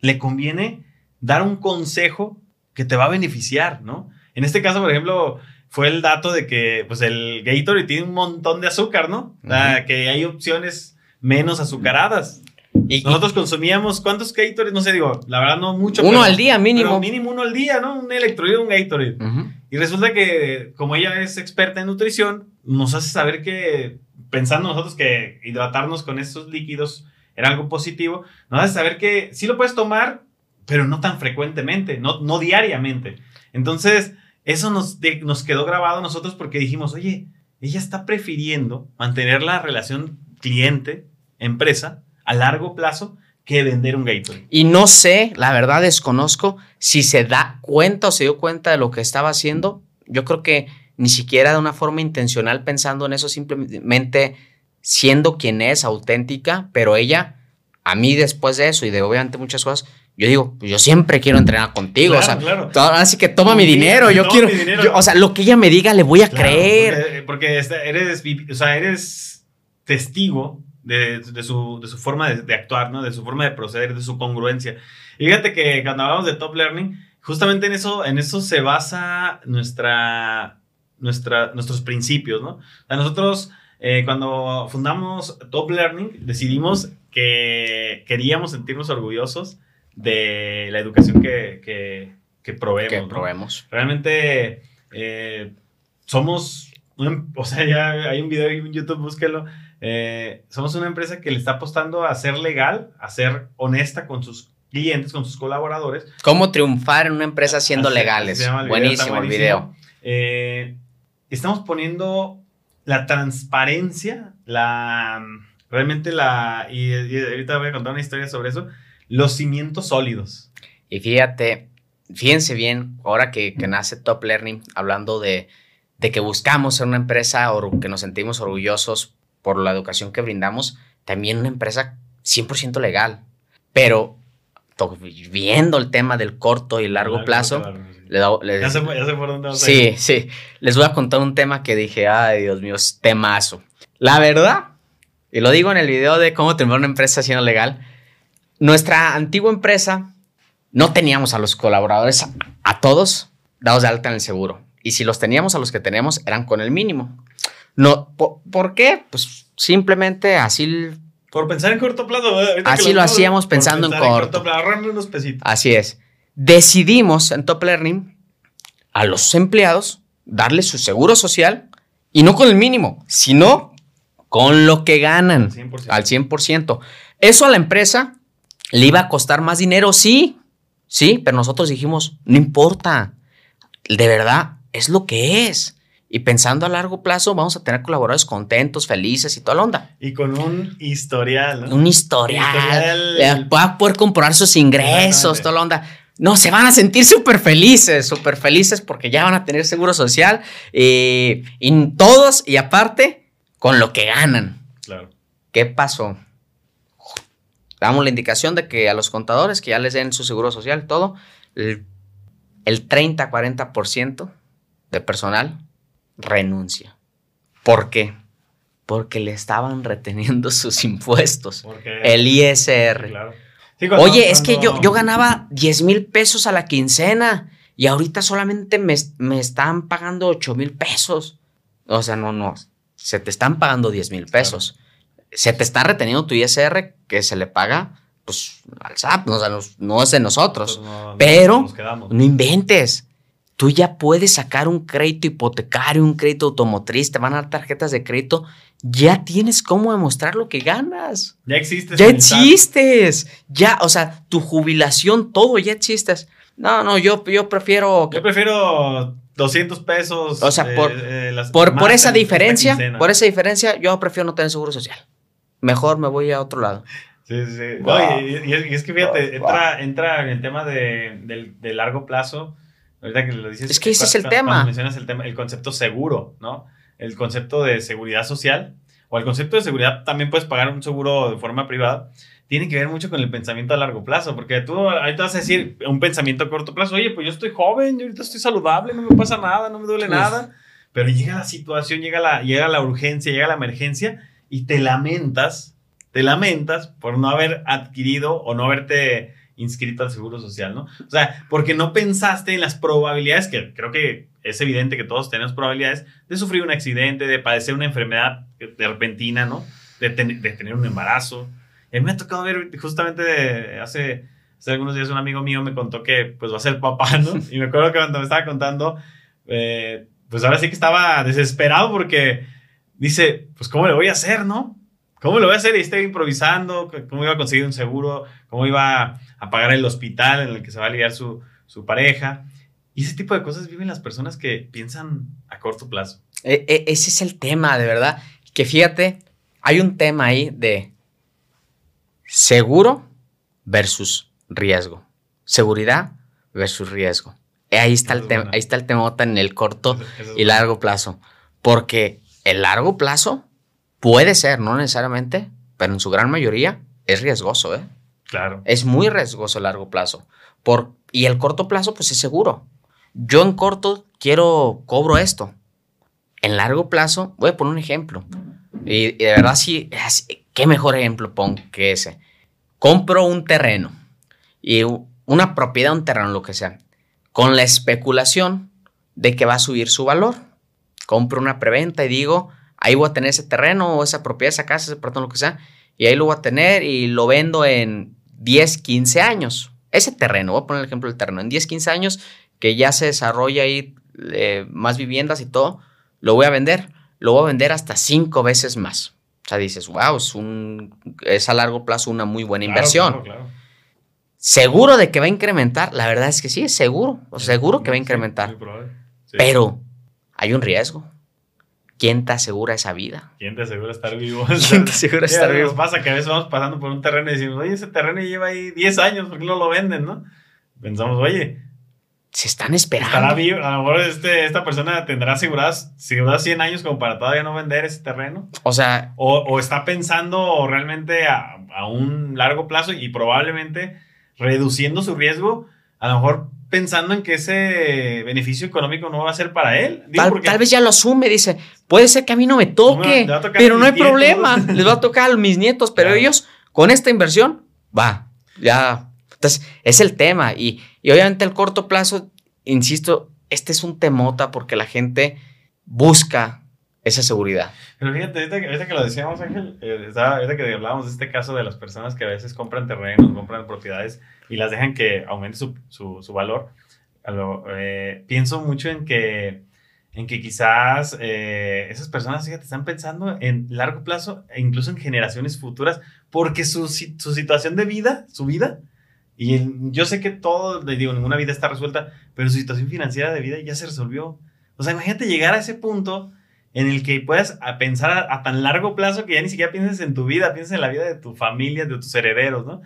Speaker 1: le conviene dar un consejo que te va a beneficiar, ¿no? En este caso, por ejemplo, fue el dato de que pues el Gatorade tiene un montón de azúcar, ¿no? O sea,
Speaker 2: Ujú.
Speaker 1: que hay opciones menos azucaradas.
Speaker 2: Y,
Speaker 1: Nosotros consumíamos, ¿cuántos Gatorade? No sé, digo, la verdad no mucho.
Speaker 2: uno
Speaker 1: pero-
Speaker 2: al día
Speaker 1: pero
Speaker 2: mínimo.
Speaker 1: mínimo uno al día, ¿no? Un electrolito, un Gatorade. Y resulta que, como ella es experta en nutrición, nos hace saber que, pensando nosotros que hidratarnos con estos líquidos era algo positivo, nos hace saber que sí lo puedes tomar, pero no tan frecuentemente, no, no diariamente. Entonces, eso nos, nos quedó grabado nosotros porque dijimos, oye, ella está prefiriendo mantener la relación cliente-empresa a largo plazo que vender un Gatorade.
Speaker 2: Y no sé, la verdad desconozco si se da cuenta o se dio cuenta de lo que estaba haciendo. Yo creo que ni siquiera de una forma intencional pensando en eso, simplemente siendo quien es, auténtica, pero ella, a mí después de eso y de obviamente muchas cosas, yo digo, pues yo siempre quiero entrenar contigo, o sea,
Speaker 1: claro.
Speaker 2: así que toma mi dinero, yo quiero,
Speaker 1: mi dinero.
Speaker 2: yo- o sea, lo que ella me diga le voy a
Speaker 1: Claro,
Speaker 2: creer.
Speaker 1: Porque, porque eres, o sea, eres testigo de, de su, de su forma de, de actuar, ¿no? De su forma de proceder, de su congruencia. Y fíjate que cuando hablamos de top learning, justamente en eso, en eso se basa nuestra, nuestra, nuestros principios, ¿no? Sea, nosotros eh, cuando fundamos Top Learning decidimos que queríamos sentirnos orgullosos de la educación que, que, que proveemos.
Speaker 2: Que
Speaker 1: ¿no?
Speaker 2: probemos.
Speaker 1: Realmente eh, somos, una- o sea, ya hay un video en YouTube, búsquelo. Eh, somos una empresa que le está apostando a ser legal, a ser honesta con sus clientes, con sus colaboradores.
Speaker 2: ¿Cómo triunfar en una empresa siendo
Speaker 1: Así-
Speaker 2: legales?
Speaker 1: el video,
Speaker 2: buenísimo el video.
Speaker 1: Eh, estamos poniendo la transparencia, la realmente la y, ahorita voy a contar una historia sobre eso, los cimientos sólidos.
Speaker 2: Y fíjate, fíjense bien, ahora que, que nace Top Learning, hablando de, de que buscamos ser una empresa o que nos sentimos orgullosos por la educación que brindamos, también una empresa 100% legal. Pero viendo el tema del corto y largo plazo, le da- les-
Speaker 1: Ya sé, ya sé por dónde vas a
Speaker 2: Sí,
Speaker 1: ir.
Speaker 2: sí. Les voy a contar un tema que dije, ay, Dios mío, es temazo. La verdad, y lo digo en el video de cómo tener una empresa siendo legal, nuestra antigua empresa no teníamos a los colaboradores a, a todos dados de alta en el seguro. Y si los teníamos a los que teníamos, eran con el mínimo. No, po- ¿Por qué? Pues simplemente así
Speaker 1: Por pensar en corto plazo.
Speaker 2: Así lo hacíamos pensando en
Speaker 1: pensar
Speaker 2: corto.
Speaker 1: plazo, ahorrarme unos pesitos.
Speaker 2: Así es. Decidimos en Top Learning a los empleados darles su seguro social y no con el mínimo, sino con lo que ganan
Speaker 1: 100%.
Speaker 2: al 100%. Eso a la empresa le iba a costar más dinero, sí, sí, pero nosotros dijimos, no importa, de verdad, es lo que es. Y pensando a largo plazo, vamos a tener colaboradores contentos, felices y toda la onda.
Speaker 1: Y con un historial, ¿no?
Speaker 2: Un historial. Va a poder comprobar sus ingresos, toda la onda. No, se van a sentir súper felices, súper felices porque ya van a tener seguro social eh, y todos y aparte con lo que ganan.
Speaker 1: Claro.
Speaker 2: ¿Qué pasó? Damos la indicación de que a los contadores que ya les den su seguro social, todo, el, el 30-40% de personal renuncia. ¿Por qué? Porque le estaban reteniendo sus impuestos.
Speaker 1: Porque,
Speaker 2: El ISR.
Speaker 1: claro. Sí, cuando-
Speaker 2: Oye, es que yo, yo ganaba 10 mil pesos a la quincena y ahorita solamente me, me están pagando 8 mil pesos. O sea, no, no. Se te están pagando 10 mil pesos. Se te está reteniendo tu ISR que se le paga pues, al SAP, no, o sea, no es de nosotros.
Speaker 1: Pues no-
Speaker 2: Pero-
Speaker 1: nos.
Speaker 2: No inventes. Tú ya puedes sacar un crédito hipotecario, un crédito automotriz, te van a dar tarjetas de crédito. Ya tienes cómo demostrar lo que ganas.
Speaker 1: Ya existe.
Speaker 2: Ya existes. Ya, o sea, tu jubilación, todo ya existes. No, no, yo, yo prefiero. que-
Speaker 1: Yo prefiero 200 pesos.
Speaker 2: O sea, por-
Speaker 1: eh, las-
Speaker 2: por, por
Speaker 1: más
Speaker 2: esa diferencia, por esa diferencia, yo prefiero no tener seguro social. Mejor me voy a otro lado.
Speaker 1: Sí, sí. No, y, y es, y es que fíjate,
Speaker 2: Wow.
Speaker 1: entra, entra en el tema de, de largo plazo. Ahorita que lo dices.
Speaker 2: Es que ese es el
Speaker 1: cuando-
Speaker 2: tema.
Speaker 1: Cuando mencionas el tema, el concepto seguro, ¿no? El concepto de seguridad social o el concepto de seguridad también puedes pagar un seguro de forma privada. Tiene que ver mucho con el pensamiento a largo plazo, porque tú ahorita vas a decir un pensamiento a corto plazo, oye, pues yo estoy joven, yo ahorita estoy saludable, no me pasa nada, no me duele
Speaker 2: Uf.
Speaker 1: nada. Pero llega la situación, llega la, llega la urgencia, llega la emergencia y te lamentas te lamentas por no haber adquirido o no haberte inscrito al Seguro Social, ¿no? O sea, porque no pensaste en las probabilidades, que creo que es evidente que todos tenemos probabilidades, de sufrir un accidente, de padecer una enfermedad de repentina, ¿no? De, ten- de tener un embarazo. Y me ha tocado ver justamente hace, hace algunos días un amigo mío me contó que pues va a ser papá, ¿no? Y me acuerdo que cuando me estaba contando, eh, pues ahora sí que estaba desesperado porque dice, pues ¿cómo le voy a hacer, no? ¿Cómo lo voy a hacer? Y estoy improvisando, ¿cómo iba a conseguir un seguro? ¿Cómo iba a pagar el hospital en el que se va a ligar su, su pareja? Y ese tipo de cosas viven las personas que piensan a corto plazo.
Speaker 2: E- e- ese es el tema, de verdad. Que fíjate, hay un tema ahí de seguro versus riesgo. Seguridad versus riesgo. Eh, Ahí está, el tema, ahí está el temota en el corto
Speaker 1: es
Speaker 2: y largo plazo. Porque el largo plazo puede ser, no necesariamente, pero en su gran mayoría es riesgoso, ¿eh?
Speaker 1: Claro.
Speaker 2: Es muy riesgoso el largo plazo. Por, y el corto plazo, pues es seguro. Yo en corto quiero, cobro esto. En largo plazo, voy a poner un ejemplo. Y, de verdad, sí, ¿Qué mejor ejemplo pongo que ese? Compro un terreno y una propiedad, un terreno, lo que sea, con la especulación de que va a subir su valor. Compro una preventa y digo, ahí voy a tener ese terreno o esa propiedad, esa casa, ese perdón, lo que sea, y ahí lo voy a tener y lo vendo en 10, 15 años. Ese terreno, voy a poner el ejemplo del terreno, en 10, 15 años que ya se desarrolla ahí eh, más viviendas y todo, lo voy a vender, lo voy a vender hasta 5 veces más. O sea, dices, wow, es, un, es a largo plazo una muy buena inversión. ¿Seguro de que va a incrementar? La verdad es que sí, es seguro. O seguro que va a incrementar. Pero hay un riesgo. ¿Quién te asegura esa vida?
Speaker 1: ¿Quién te asegura estar vivo?
Speaker 2: ¿Quién te asegura estar vivo?
Speaker 1: Nos pasa que a veces vamos pasando por un terreno y decimos, oye, ese terreno lleva ahí 10 años, ¿por qué no lo venden, no? Pensamos, oye,
Speaker 2: se están esperando.
Speaker 1: Estará vivo, a lo mejor este, esta persona tendrá aseguradas, 100 años como para todavía no vender ese terreno.
Speaker 2: O sea.
Speaker 1: O, está pensando realmente a, a, un largo plazo y probablemente reduciendo su riesgo, a lo mejor pensando en que ese beneficio económico no va a ser para él.
Speaker 2: tal, vez ya lo asume, dice, puede ser que a mí no me toque, pero no hay problema, les va a tocar a mis nietos, pero ellos con esta inversión, va, ya. Entonces, es el tema y, y obviamente el corto plazo, insisto, este es un temota porque la gente busca esa seguridad.
Speaker 1: Pero fíjate, ahorita, que lo decíamos, Ángel, eh, ahorita que hablábamos de este caso de las personas que a veces compran terrenos, compran propiedades y las dejan que aumente su, su, su valor, eh, pienso mucho en que, en que quizás eh, esas personas, fíjate, están pensando en largo plazo e incluso en generaciones futuras, porque su, su situación de vida, su vida, y yo sé que todo, le digo, ninguna vida está resuelta, pero su situación financiera de vida ya se resolvió. O sea, imagínate llegar a ese punto en el que puedas pensar a, tan largo plazo que ya ni siquiera pienses en tu vida, pienses en la vida de tu familia, de tus herederos, ¿no?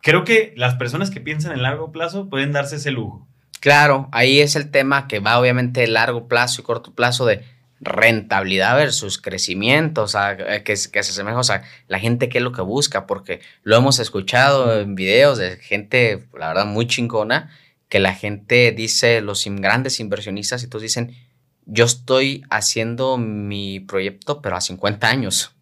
Speaker 1: Creo que las personas que piensan en largo plazo pueden darse ese lujo.
Speaker 2: Claro, ahí es el tema que va obviamente de largo plazo y corto plazo de rentabilidad versus crecimiento, o sea, que, que se asemeja, o sea, la gente qué es lo que busca, porque lo hemos escuchado en videos de gente, la verdad, muy chingona, que la gente dice, los grandes inversionistas y todos dicen, yo estoy haciendo mi proyecto, pero a 50 años.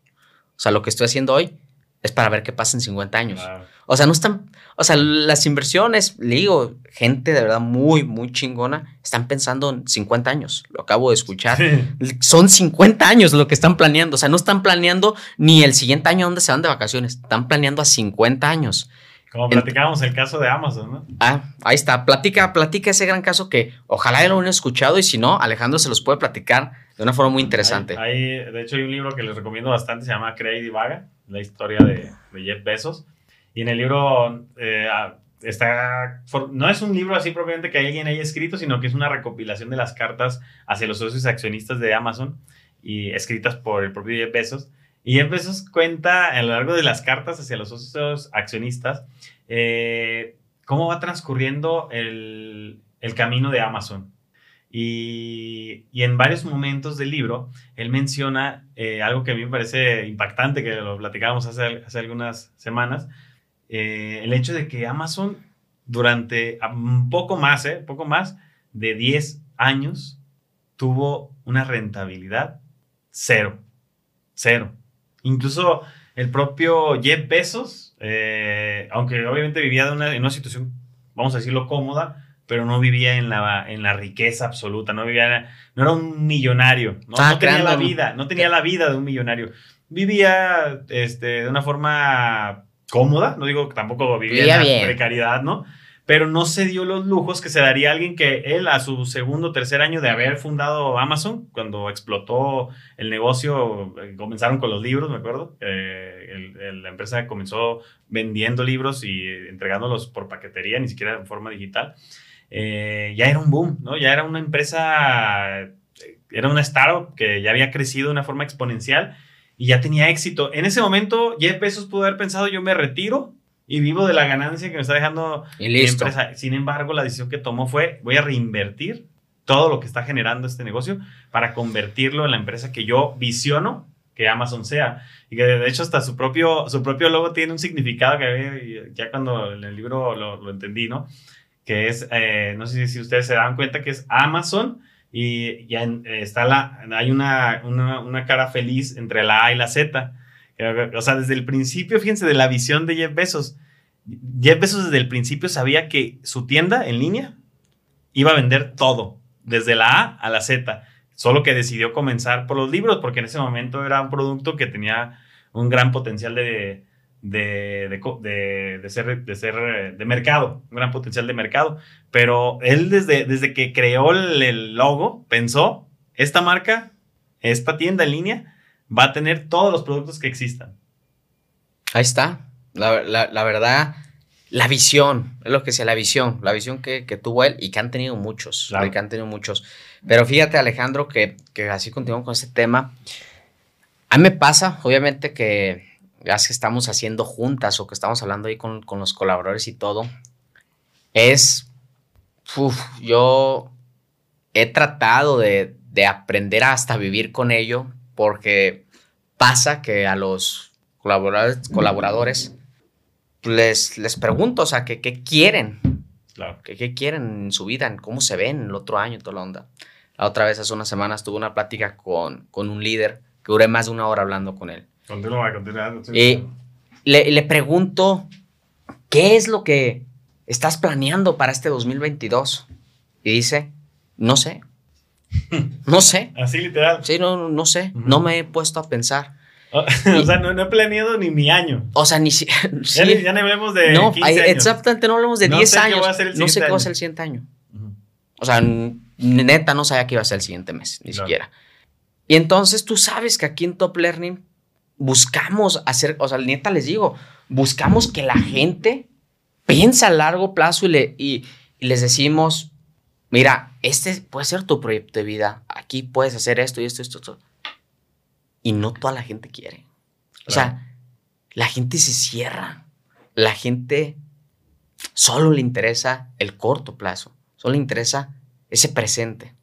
Speaker 2: O sea, lo que estoy haciendo hoy es para ver qué pasa en 50 años. O sea, no están, o sea, las inversiones, le digo, gente de verdad muy, muy chingona, están pensando en 50 años. Lo acabo de escuchar. Son 50 años lo que están planeando. O sea, no están planeando ni el siguiente año donde se van de vacaciones. Están planeando a 50 años.
Speaker 1: Como platicábamos el caso de Amazon, ¿no?
Speaker 2: Ah, ahí está. Platica, platica ese gran caso que ojalá ya lo hubieran escuchado y si no, Alejandro se los puede platicar de una forma muy interesante.
Speaker 1: Hay, de hecho, hay un libro que les recomiendo bastante, se llama Crea y Divaga, la historia de, de, Jeff Bezos. Y en el libro eh, está, no es un libro así propiamente que alguien haya escrito, sino que es una recopilación de las cartas hacia los socios accionistas de Amazon y escritas por el propio Jeff Bezos y Bezos cuenta a lo largo de las cartas hacia los socios accionistas eh, cómo va transcurriendo el, camino de Amazon. Y, en varios momentos del libro, él menciona eh, algo que a mí me parece impactante, que lo platicábamos hace, hace algunas semanas, eh, el hecho de que Amazon durante un poco más, eh, poco más de 10 años, tuvo una rentabilidad cero, cero. Incluso el propio Jeff Bezos, eh, aunque obviamente vivía de una, en una situación, vamos a decirlo, cómoda, pero no vivía en la, en la riqueza absoluta, no vivía, no era un millonario, no, ah, tenía la vida, no tenía la vida de un millonario. Vivía este, de una forma cómoda, no digo que tampoco vivía, en precariedad, ¿no? pero no se dio los lujos que se daría alguien que él a su segundo o tercer año de haber fundado Amazon, cuando explotó el negocio, eh, comenzaron con los libros, me acuerdo, eh, la empresa comenzó vendiendo libros y entregándolos por paquetería, ni siquiera en forma digital, eh, ya era un boom, ¿no? Ya era una empresa, era una startup que ya había crecido de una forma exponencial y ya tenía éxito. En ese momento, Jeff Bezos pudo haber pensado, yo me retiro, y vivo de la ganancia que me está dejando mi empresa. Sin embargo, la decisión que tomó fue, voy a reinvertir todo lo que está generando este negocio para convertirlo en la empresa que yo visiono que Amazon sea. Y que de hecho hasta su propio, su propio logo tiene un significado que ya cuando en el libro lo, entendí, ¿no? Que es, eh, no sé si ustedes se dan cuenta que es Amazon y ya está la, hay una, una, una cara feliz entre la A y la Z O sea, desde el principio, fíjense, de la visión de Jeff Bezos. Jeff Bezos desde el principio sabía que su tienda en línea iba a vender todo, desde la A a la Z. Solo que decidió comenzar por los libros, porque en ese momento era un producto que tenía un gran potencial de, de, de, ser, de ser de mercado, un gran potencial de mercado. Pero él desde, desde que creó el, logo pensó, esta marca, esta tienda en línea, va a tener todos los productos que existan.
Speaker 2: Ahí está. La, la, verdad, la visión, es lo que sea, la visión, la visión que, tuvo él y que han tenido muchos, que han tenido muchos. Pero fíjate, Alejandro, que, que así continuamos con ese tema. A mí me pasa, obviamente, que ya que estamos haciendo juntas o que estamos hablando ahí con, los colaboradores y todo, es, yo he tratado de, aprender hasta vivir con ello porque pasa que a los colaboradores, colaboradores les, les pregunto, o sea, que qué quieren, claro. que qué quieren en su vida, en cómo se ven el otro año, toda la onda. La otra vez, hace unas semanas, tuve una plática con, con un líder que duré más de una hora hablando con él.
Speaker 1: Continúa, continúa.
Speaker 2: Y le, le pregunto, ¿qué es lo que estás planeando para este 2022? Y dice, no sé. No sé.
Speaker 1: Así literal.
Speaker 2: Sí, no, no sé. No me he puesto a pensar.
Speaker 1: o sea, no, he planeado ni mi año.
Speaker 2: O sea, ni si,
Speaker 1: ya, ni, ya, hablemos de. No, 15 años.
Speaker 2: exactamente, no hablemos de 10 años. no sé qué va a ser el siguiente año. O sea, neta, no sabía qué iba a ser el siguiente mes, ni siquiera. Y entonces tú sabes que aquí en Top Learning buscamos hacer, o sea, neta les digo, buscamos que la gente piense a largo plazo y, le, y, les decimos, mira, este puede ser tu proyecto de vida, aquí puedes hacer esto y esto y esto, esto. Y no toda la gente quiere. O sea, la gente se cierra. La gente solo le interesa el corto plazo, solo le interesa ese presente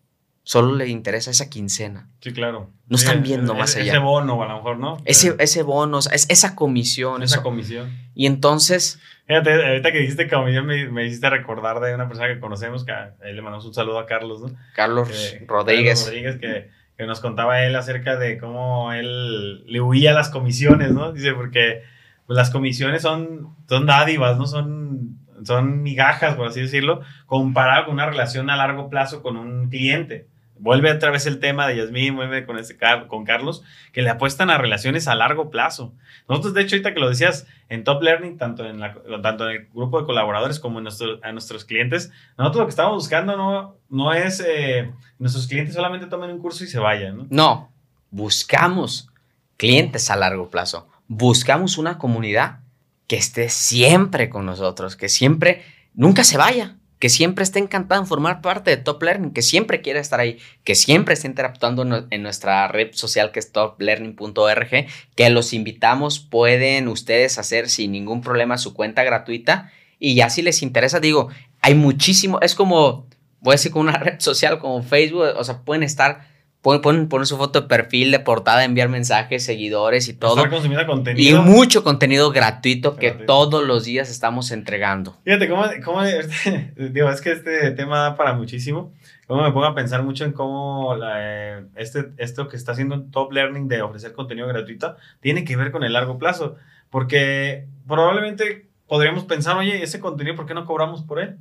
Speaker 2: solo le interesa esa quincena.
Speaker 1: Sí, claro.
Speaker 2: No están viendo más allá.
Speaker 1: Ese bono, a lo mejor, ¿no?
Speaker 2: Ese, ese bono, es, esa comisión.
Speaker 1: Esa comisión.
Speaker 2: Y entonces...
Speaker 1: Fíjate, ahorita que dijiste comisión me, me hiciste recordar de una persona que conocemos, que ahí le mandamos un saludo a Carlos, ¿no?
Speaker 2: Carlos Rodríguez.
Speaker 1: Carlos Rodríguez, que, que, nos contaba él acerca de cómo él le huía a las comisiones, ¿no? Dice, porque pues, las comisiones son, son dádivas, ¿no? Son, son migajas, por así decirlo, comparado con una relación a largo plazo con un cliente vuelve otra vez el tema de Yasmín, vuelve con, ese, con Carlos, que le apuestan a relaciones a largo plazo. Nosotros, de hecho, ahorita que lo decías, en Top Learning, tanto en, tanto en el grupo de colaboradores como en nuestro, a nuestros clientes, nosotros lo que estamos buscando no, no es eh, nuestros clientes solamente tomen un curso y se vayan. no,
Speaker 2: buscamos clientes a largo plazo. Buscamos una comunidad que esté siempre con nosotros, que siempre, nunca se vaya que siempre esté encantado en formar parte de Top Learning, que siempre quiere estar ahí, que siempre esté interactuando en nuestra red social que es toplearning.org, que los invitamos, pueden ustedes hacer sin ningún problema su cuenta gratuita y ya si les interesa, digo, hay muchísimo, es como, voy a decir, como una red social como Facebook, o sea, pueden estar Poner su foto de perfil, de portada, enviar mensajes, seguidores y todo.
Speaker 1: Estar contenido.
Speaker 2: Y mucho contenido gratuito que todos los días estamos entregando.
Speaker 1: Fíjate, cómo, cómo digo, es que este tema da para muchísimo. Cómo me pongo a pensar mucho en cómo la, este, esto que está haciendo Top Learning de ofrecer contenido gratuito tiene que ver con el largo plazo. Porque probablemente podríamos pensar, oye, ese contenido, ¿por qué no cobramos por él?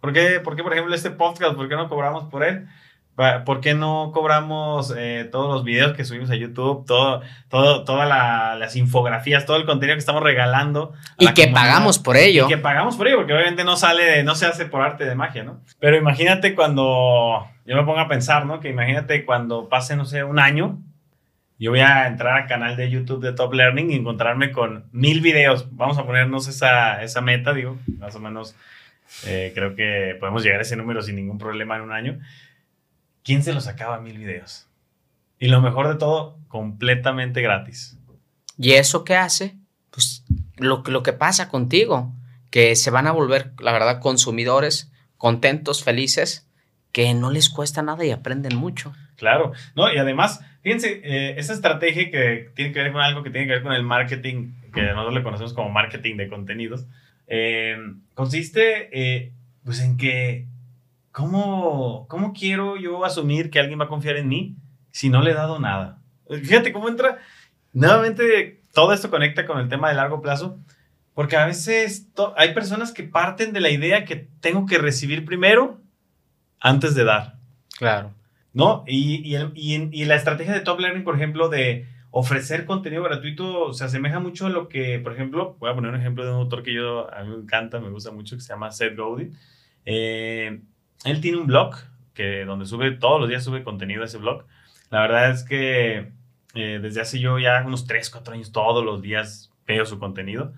Speaker 1: ¿Por qué, por, qué, por ejemplo, este podcast, ¿por qué no cobramos por él? ¿Por qué no cobramos eh, todos los videos que subimos a YouTube, todo, todo, todas las infografías, todo el contenido que estamos regalando?
Speaker 2: y que pagamos por ello.
Speaker 1: Y que pagamos por ello, porque obviamente no sale, no se hace por arte de magia, ¿no? Pero imagínate cuando, yo me pongo a pensar, ¿no? Que imagínate cuando pase, no sé, un año, yo voy a entrar al canal de YouTube de Top Learning y encontrarme con mil videos. Vamos a ponernos esa, esa meta, digo, más o menos. Eh, creo que podemos llegar a ese número sin ningún problema en un año. ¿Quién se los acaba mil videos? Y lo mejor de todo, completamente gratis.
Speaker 2: ¿Y eso qué hace? Pues lo, lo que pasa contigo, que se van a volver, la verdad, consumidores contentos, felices, que no les cuesta nada y aprenden mucho.
Speaker 1: Claro, no, y además, fíjense, eh, esa estrategia que tiene que ver con algo que tiene que ver con el marketing, que nosotros le conocemos como marketing de contenidos, eh, consiste eh, pues en que ¿cómo, ¿cómo quiero yo asumir que alguien va a confiar en mí si no le he dado nada? Fíjate cómo entra. Nuevamente, todo esto conecta con el tema de largo plazo, porque a veces hay personas que parten de la idea que tengo que recibir primero antes de dar.
Speaker 2: Claro.
Speaker 1: ¿No? Y, y, y, la estrategia de Top Learning, por ejemplo, de ofrecer contenido gratuito, se asemeja mucho a lo que, por ejemplo, voy a poner un ejemplo de un autor que yo, a mí me encanta, me gusta mucho, que se llama Seth Godin. Eh, él tiene un blog que donde sube, todos los días sube contenido a ese blog. La verdad es que eh, desde hace yo ya unos 3, 4 años, todos los días veo su contenido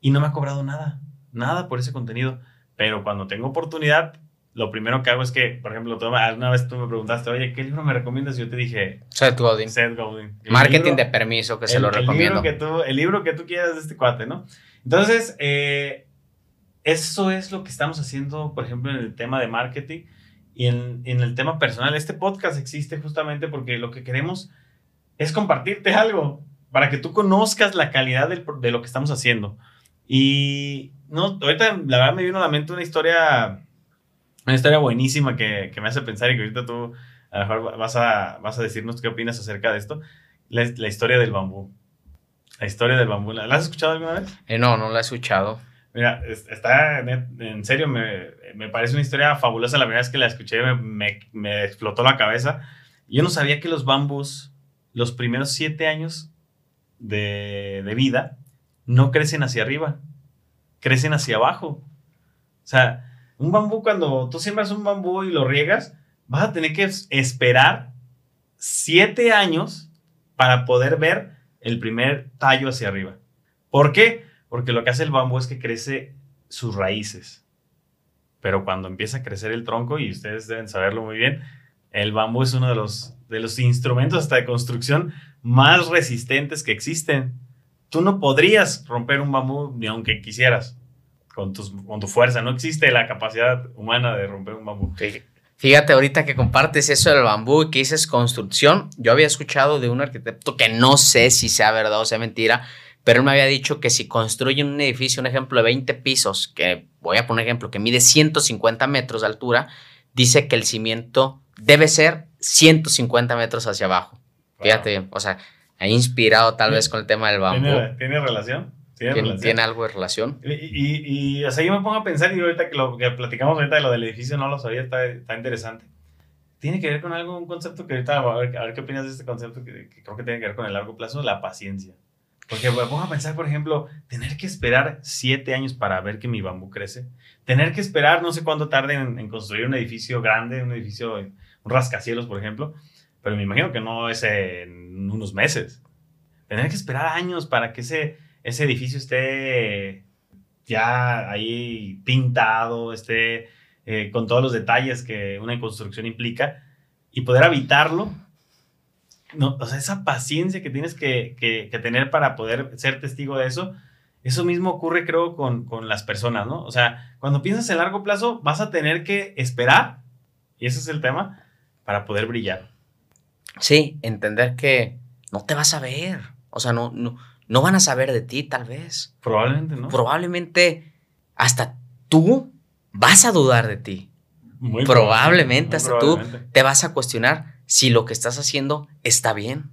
Speaker 1: y no me ha cobrado nada, nada por ese contenido. Pero cuando tengo oportunidad, lo primero que hago es que, por ejemplo, una vez tú me preguntaste, oye, ¿qué libro me recomiendas? Y yo te dije,
Speaker 2: Seth Godin.
Speaker 1: Seth Godin.
Speaker 2: Marketing de permiso, que se lo recomiendo.
Speaker 1: El libro que, tú, el libro que tú quieras de este cuate, ¿no? Entonces, eh, eso es lo que estamos haciendo, por ejemplo, en el tema de marketing y en, en el tema personal. Este podcast existe justamente porque lo que queremos es compartirte algo para que tú conozcas la calidad de lo que estamos haciendo. Y no, ahorita la verdad me vino a la mente una historia, una historia buenísima que, que me hace pensar y que ahorita tú a lo mejor vas a, vas a decirnos qué opinas acerca de esto. La, historia del bambú. La historia del bambú. ¿La, has escuchado alguna vez?
Speaker 2: Eh, no, no la he escuchado.
Speaker 1: Mira, está en serio, me, me, parece una historia fabulosa. La primera vez que la escuché me, me, me explotó la cabeza. Yo no sabía que los bambús los primeros siete años de, vida no crecen hacia arriba, crecen hacia abajo. O sea, un bambú, cuando tú siembras un bambú y lo riegas, vas a tener que esperar siete años para poder ver el primer tallo hacia arriba. ¿Por qué? Porque lo que hace el bambú es que crece sus raíces. Pero cuando empieza a crecer el tronco, y ustedes deben saberlo muy bien, el bambú es uno de los, de los instrumentos hasta de construcción más resistentes que existen. Tú no podrías romper un bambú ni aunque quisieras con, con tu fuerza. No existe la capacidad humana de romper un bambú.
Speaker 2: Fíjate ahorita que compartes eso del bambú y que dices construcción. Yo había escuchado de un arquitecto que no sé si sea verdad o sea mentira, pero él me había dicho que si construyen un edificio, un ejemplo de 20 pisos, que voy a poner ejemplo, que mide 150 metros de altura, dice que el cimiento debe ser 150 metros hacia abajo. Fíjate bien, o sea, ha inspirado tal vez con el tema del bambú.
Speaker 1: ¿Tiene, relación?
Speaker 2: ¿Tiene, algo de relación?
Speaker 1: Y, y, y, o sea, yo me pongo a pensar y ahorita que lo que platicamos ahorita de lo del edificio no lo sabía, está, está interesante. Tiene que ver con algo, un concepto que ahorita, a ver, a ver qué opinas de este concepto que, que, creo que tiene que ver con el largo plazo, la paciencia. Porque pongo a pensar, por ejemplo, tener que esperar siete años para ver que mi bambú crece. Tener que esperar no sé cuánto tarde en, construir un edificio grande, un edificio un rascacielos, por ejemplo, pero me imagino que no es en unos meses. Tener que esperar años para que ese, ese edificio esté ya ahí pintado, esté eh, con todos los detalles que una construcción implica y poder habitarlo. No, o sea, esa paciencia que tienes que, que, que, tener para poder ser testigo de eso, eso mismo ocurre creo con, con las personas, ¿no? O sea, cuando piensas en largo plazo, vas a tener que esperar, y ese es el tema, para poder brillar.
Speaker 2: Sí, entender que no te vas a ver. O sea, no, no, no van a saber de ti, tal vez.
Speaker 1: Probablemente no.
Speaker 2: Probablemente hasta tú vas a dudar de ti. Muy probablemente, hasta tú te vas a cuestionar si lo que estás haciendo está bien.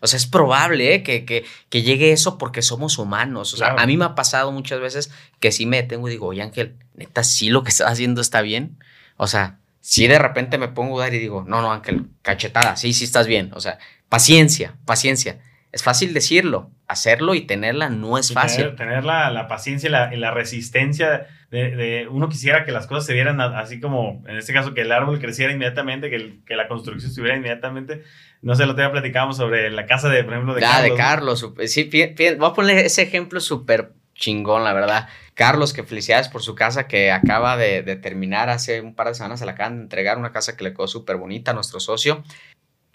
Speaker 2: O sea, es probable ¿eh? que, que, que, llegue eso porque somos humanos. O sea, a mí me ha pasado muchas veces que sí me detengo y digo, oye Ángel, neta, sí lo que estás haciendo está bien. O sea, si de repente me pongo a dudar y digo, no, no, Ángel, cachetada, sí, sí estás bien. O sea, paciencia, paciencia. Es fácil decirlo, hacerlo y tenerla no es fácil.
Speaker 1: Tener, la, paciencia y la, la resistencia de, uno quisiera que las cosas se vieran así como, en este caso, que el árbol creciera inmediatamente, que, que la construcción estuviera inmediatamente. No sé, lo día platicábamos sobre la casa de, por ejemplo, de
Speaker 2: ah, Carlos. de Carlos. Sí, voy a poner ese ejemplo súper chingón, la verdad. Carlos, que felicidades por su casa que acaba de, terminar hace un par de semanas. Se la acaban de entregar, una casa que le quedó súper bonita a nuestro socio.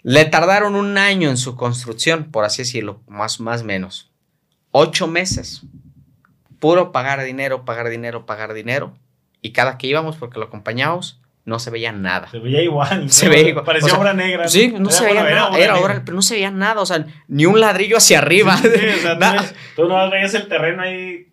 Speaker 2: Le tardaron un año en su construcción, por así decirlo, más más menos. Ocho meses. Puro pagar dinero, pagar dinero, pagar dinero. Y cada que íbamos, porque lo acompañamos, no se veía nada.
Speaker 1: Se veía igual.
Speaker 2: Se veía igual.
Speaker 1: Parecía obra negra.
Speaker 2: Sí, no se veía nada. Era, obra, pero no se veía nada. O sea, ni un ladrillo hacia arriba. Sí, o sea,
Speaker 1: tú, no veías el terreno ahí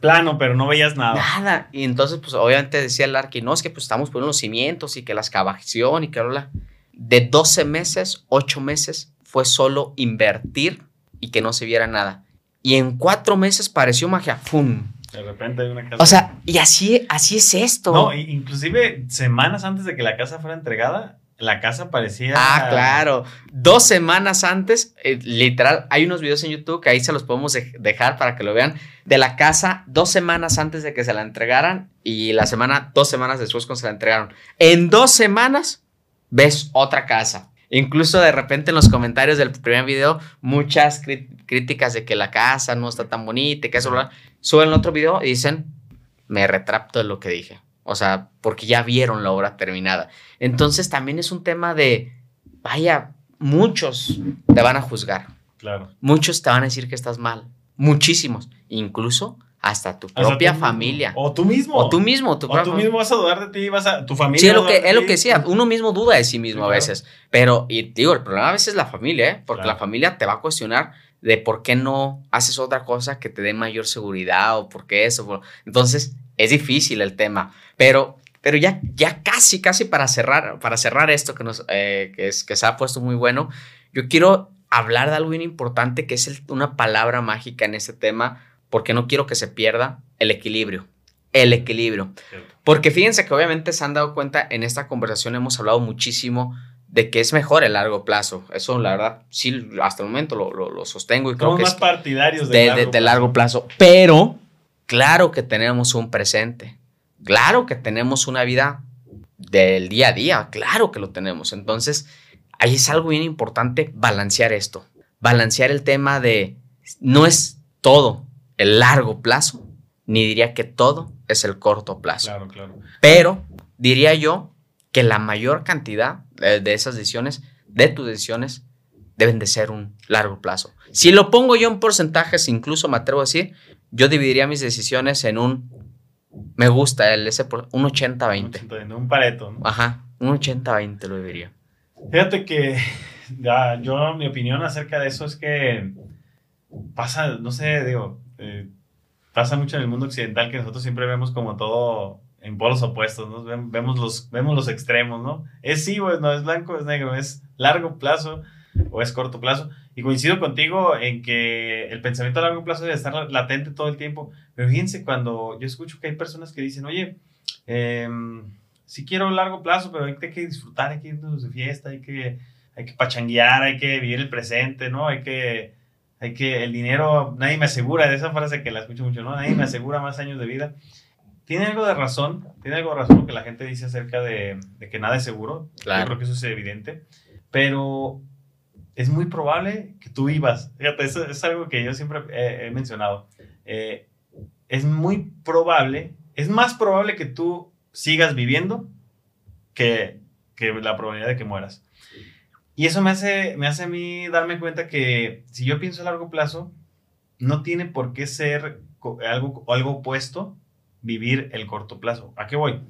Speaker 1: plano, pero no veías nada.
Speaker 2: Nada. Y entonces, pues obviamente decía el arqui, no, es que pues estamos poniendo los cimientos y que la excavación y que bla. De 12 meses, 8 meses fue solo invertir y que no se viera nada. Y en cuatro meses pareció magia. ¡Fum!
Speaker 1: De repente hay una casa.
Speaker 2: O sea, y así, así es esto.
Speaker 1: No, inclusive semanas antes de que la casa fuera entregada, la casa parecía.
Speaker 2: Ah, claro. Dos semanas antes, eh, literal, hay unos videos en YouTube que ahí se los podemos dejar para que lo vean. De la casa, dos semanas antes de que se la entregaran y la semana, dos semanas después cuando se la entregaron. En dos semanas, ves otra casa. Incluso de repente en los comentarios del primer video, muchas críticas de que la casa no está tan bonita y que eso. Suben otro video y dicen, me retracto de lo que dije. O sea, porque ya vieron la obra terminada. Entonces también es un tema de, vaya, muchos te van a juzgar.
Speaker 1: Claro.
Speaker 2: Muchos te van a decir que estás mal. Muchísimos. Incluso hasta tu propia familia.
Speaker 1: O tú mismo.
Speaker 2: O tú mismo.
Speaker 1: Tu o tú mismo vas a dudar de ti, vas a, tu familia.
Speaker 2: Sí, es lo que, es lo que decía. Uno mismo duda de sí mismo a veces. Pero, y digo, el problema a veces es la familia, ¿eh? Porque la familia te va a cuestionar de por qué no haces otra cosa que te dé mayor seguridad o por qué eso. Entonces, es difícil el tema, pero, pero ya, ya casi, casi para cerrar, para cerrar esto que, nos, eh, que, es, que se ha puesto muy bueno, yo quiero hablar de algo bien importante que es una palabra mágica en este tema, porque no quiero que se pierda el equilibrio. El equilibrio. Porque fíjense que obviamente se han dado cuenta, en esta conversación hemos hablado muchísimo de que es mejor el largo plazo. Eso, la verdad, sí, hasta el momento lo, lo, sostengo y creo que
Speaker 1: más
Speaker 2: es
Speaker 1: partidarios
Speaker 2: de, largo, de largo plazo. Pero Claro que tenemos un presente. Claro que tenemos una vida del día a día. Claro que lo tenemos. Entonces, ahí es algo bien importante balancear esto. Balancear el tema de no es todo el largo plazo, ni diría que todo es el corto plazo.
Speaker 1: Claro, claro.
Speaker 2: Pero diría yo que la mayor cantidad de, de esas decisiones, de tus decisiones, deben de ser un largo plazo. Si lo pongo yo en porcentajes, incluso me atrevo a decir, yo dividiría mis decisiones en un, me gusta el ese, un 80-20.
Speaker 1: Un pareto. ¿no?
Speaker 2: Ajá, un 80-20 lo diría.
Speaker 1: Fíjate que ya, yo, mi opinión acerca de eso es que pasa, no sé, digo, eh, pasa mucho en el mundo occidental que nosotros siempre vemos como todo en polos opuestos, ¿no? Vemos los, vemos los extremos, ¿no? Es sí, pues no es blanco, es negro, es largo plazo o es corto plazo. Y coincido contigo en que el pensamiento a largo plazo debe estar latente todo el tiempo. Pero fíjense, cuando yo escucho que hay personas que dicen, oye, eh, sí quiero largo plazo, pero hay que disfrutar, hay que irnos de fiesta, hay que, hay que pachanguear, hay que vivir el presente, ¿no? Hay que, hay que, el dinero, nadie me asegura, de esa frase que la escucho mucho, ¿no? Nadie me asegura más años de vida. Tiene algo de razón, tiene algo de razón que la gente dice acerca de, de que nada es seguro. Claro. Yo creo que eso es evidente. Pero es muy probable que tú vivas. Fíjate, eso es algo que yo siempre he, mencionado. Eh, es muy probable, es más probable que tú sigas viviendo que, que la probabilidad de que mueras. Y eso me hace, me hace a mí darme cuenta que si yo pienso a largo plazo, no tiene por qué ser algo, algo opuesto vivir el corto plazo. ¿A qué voy?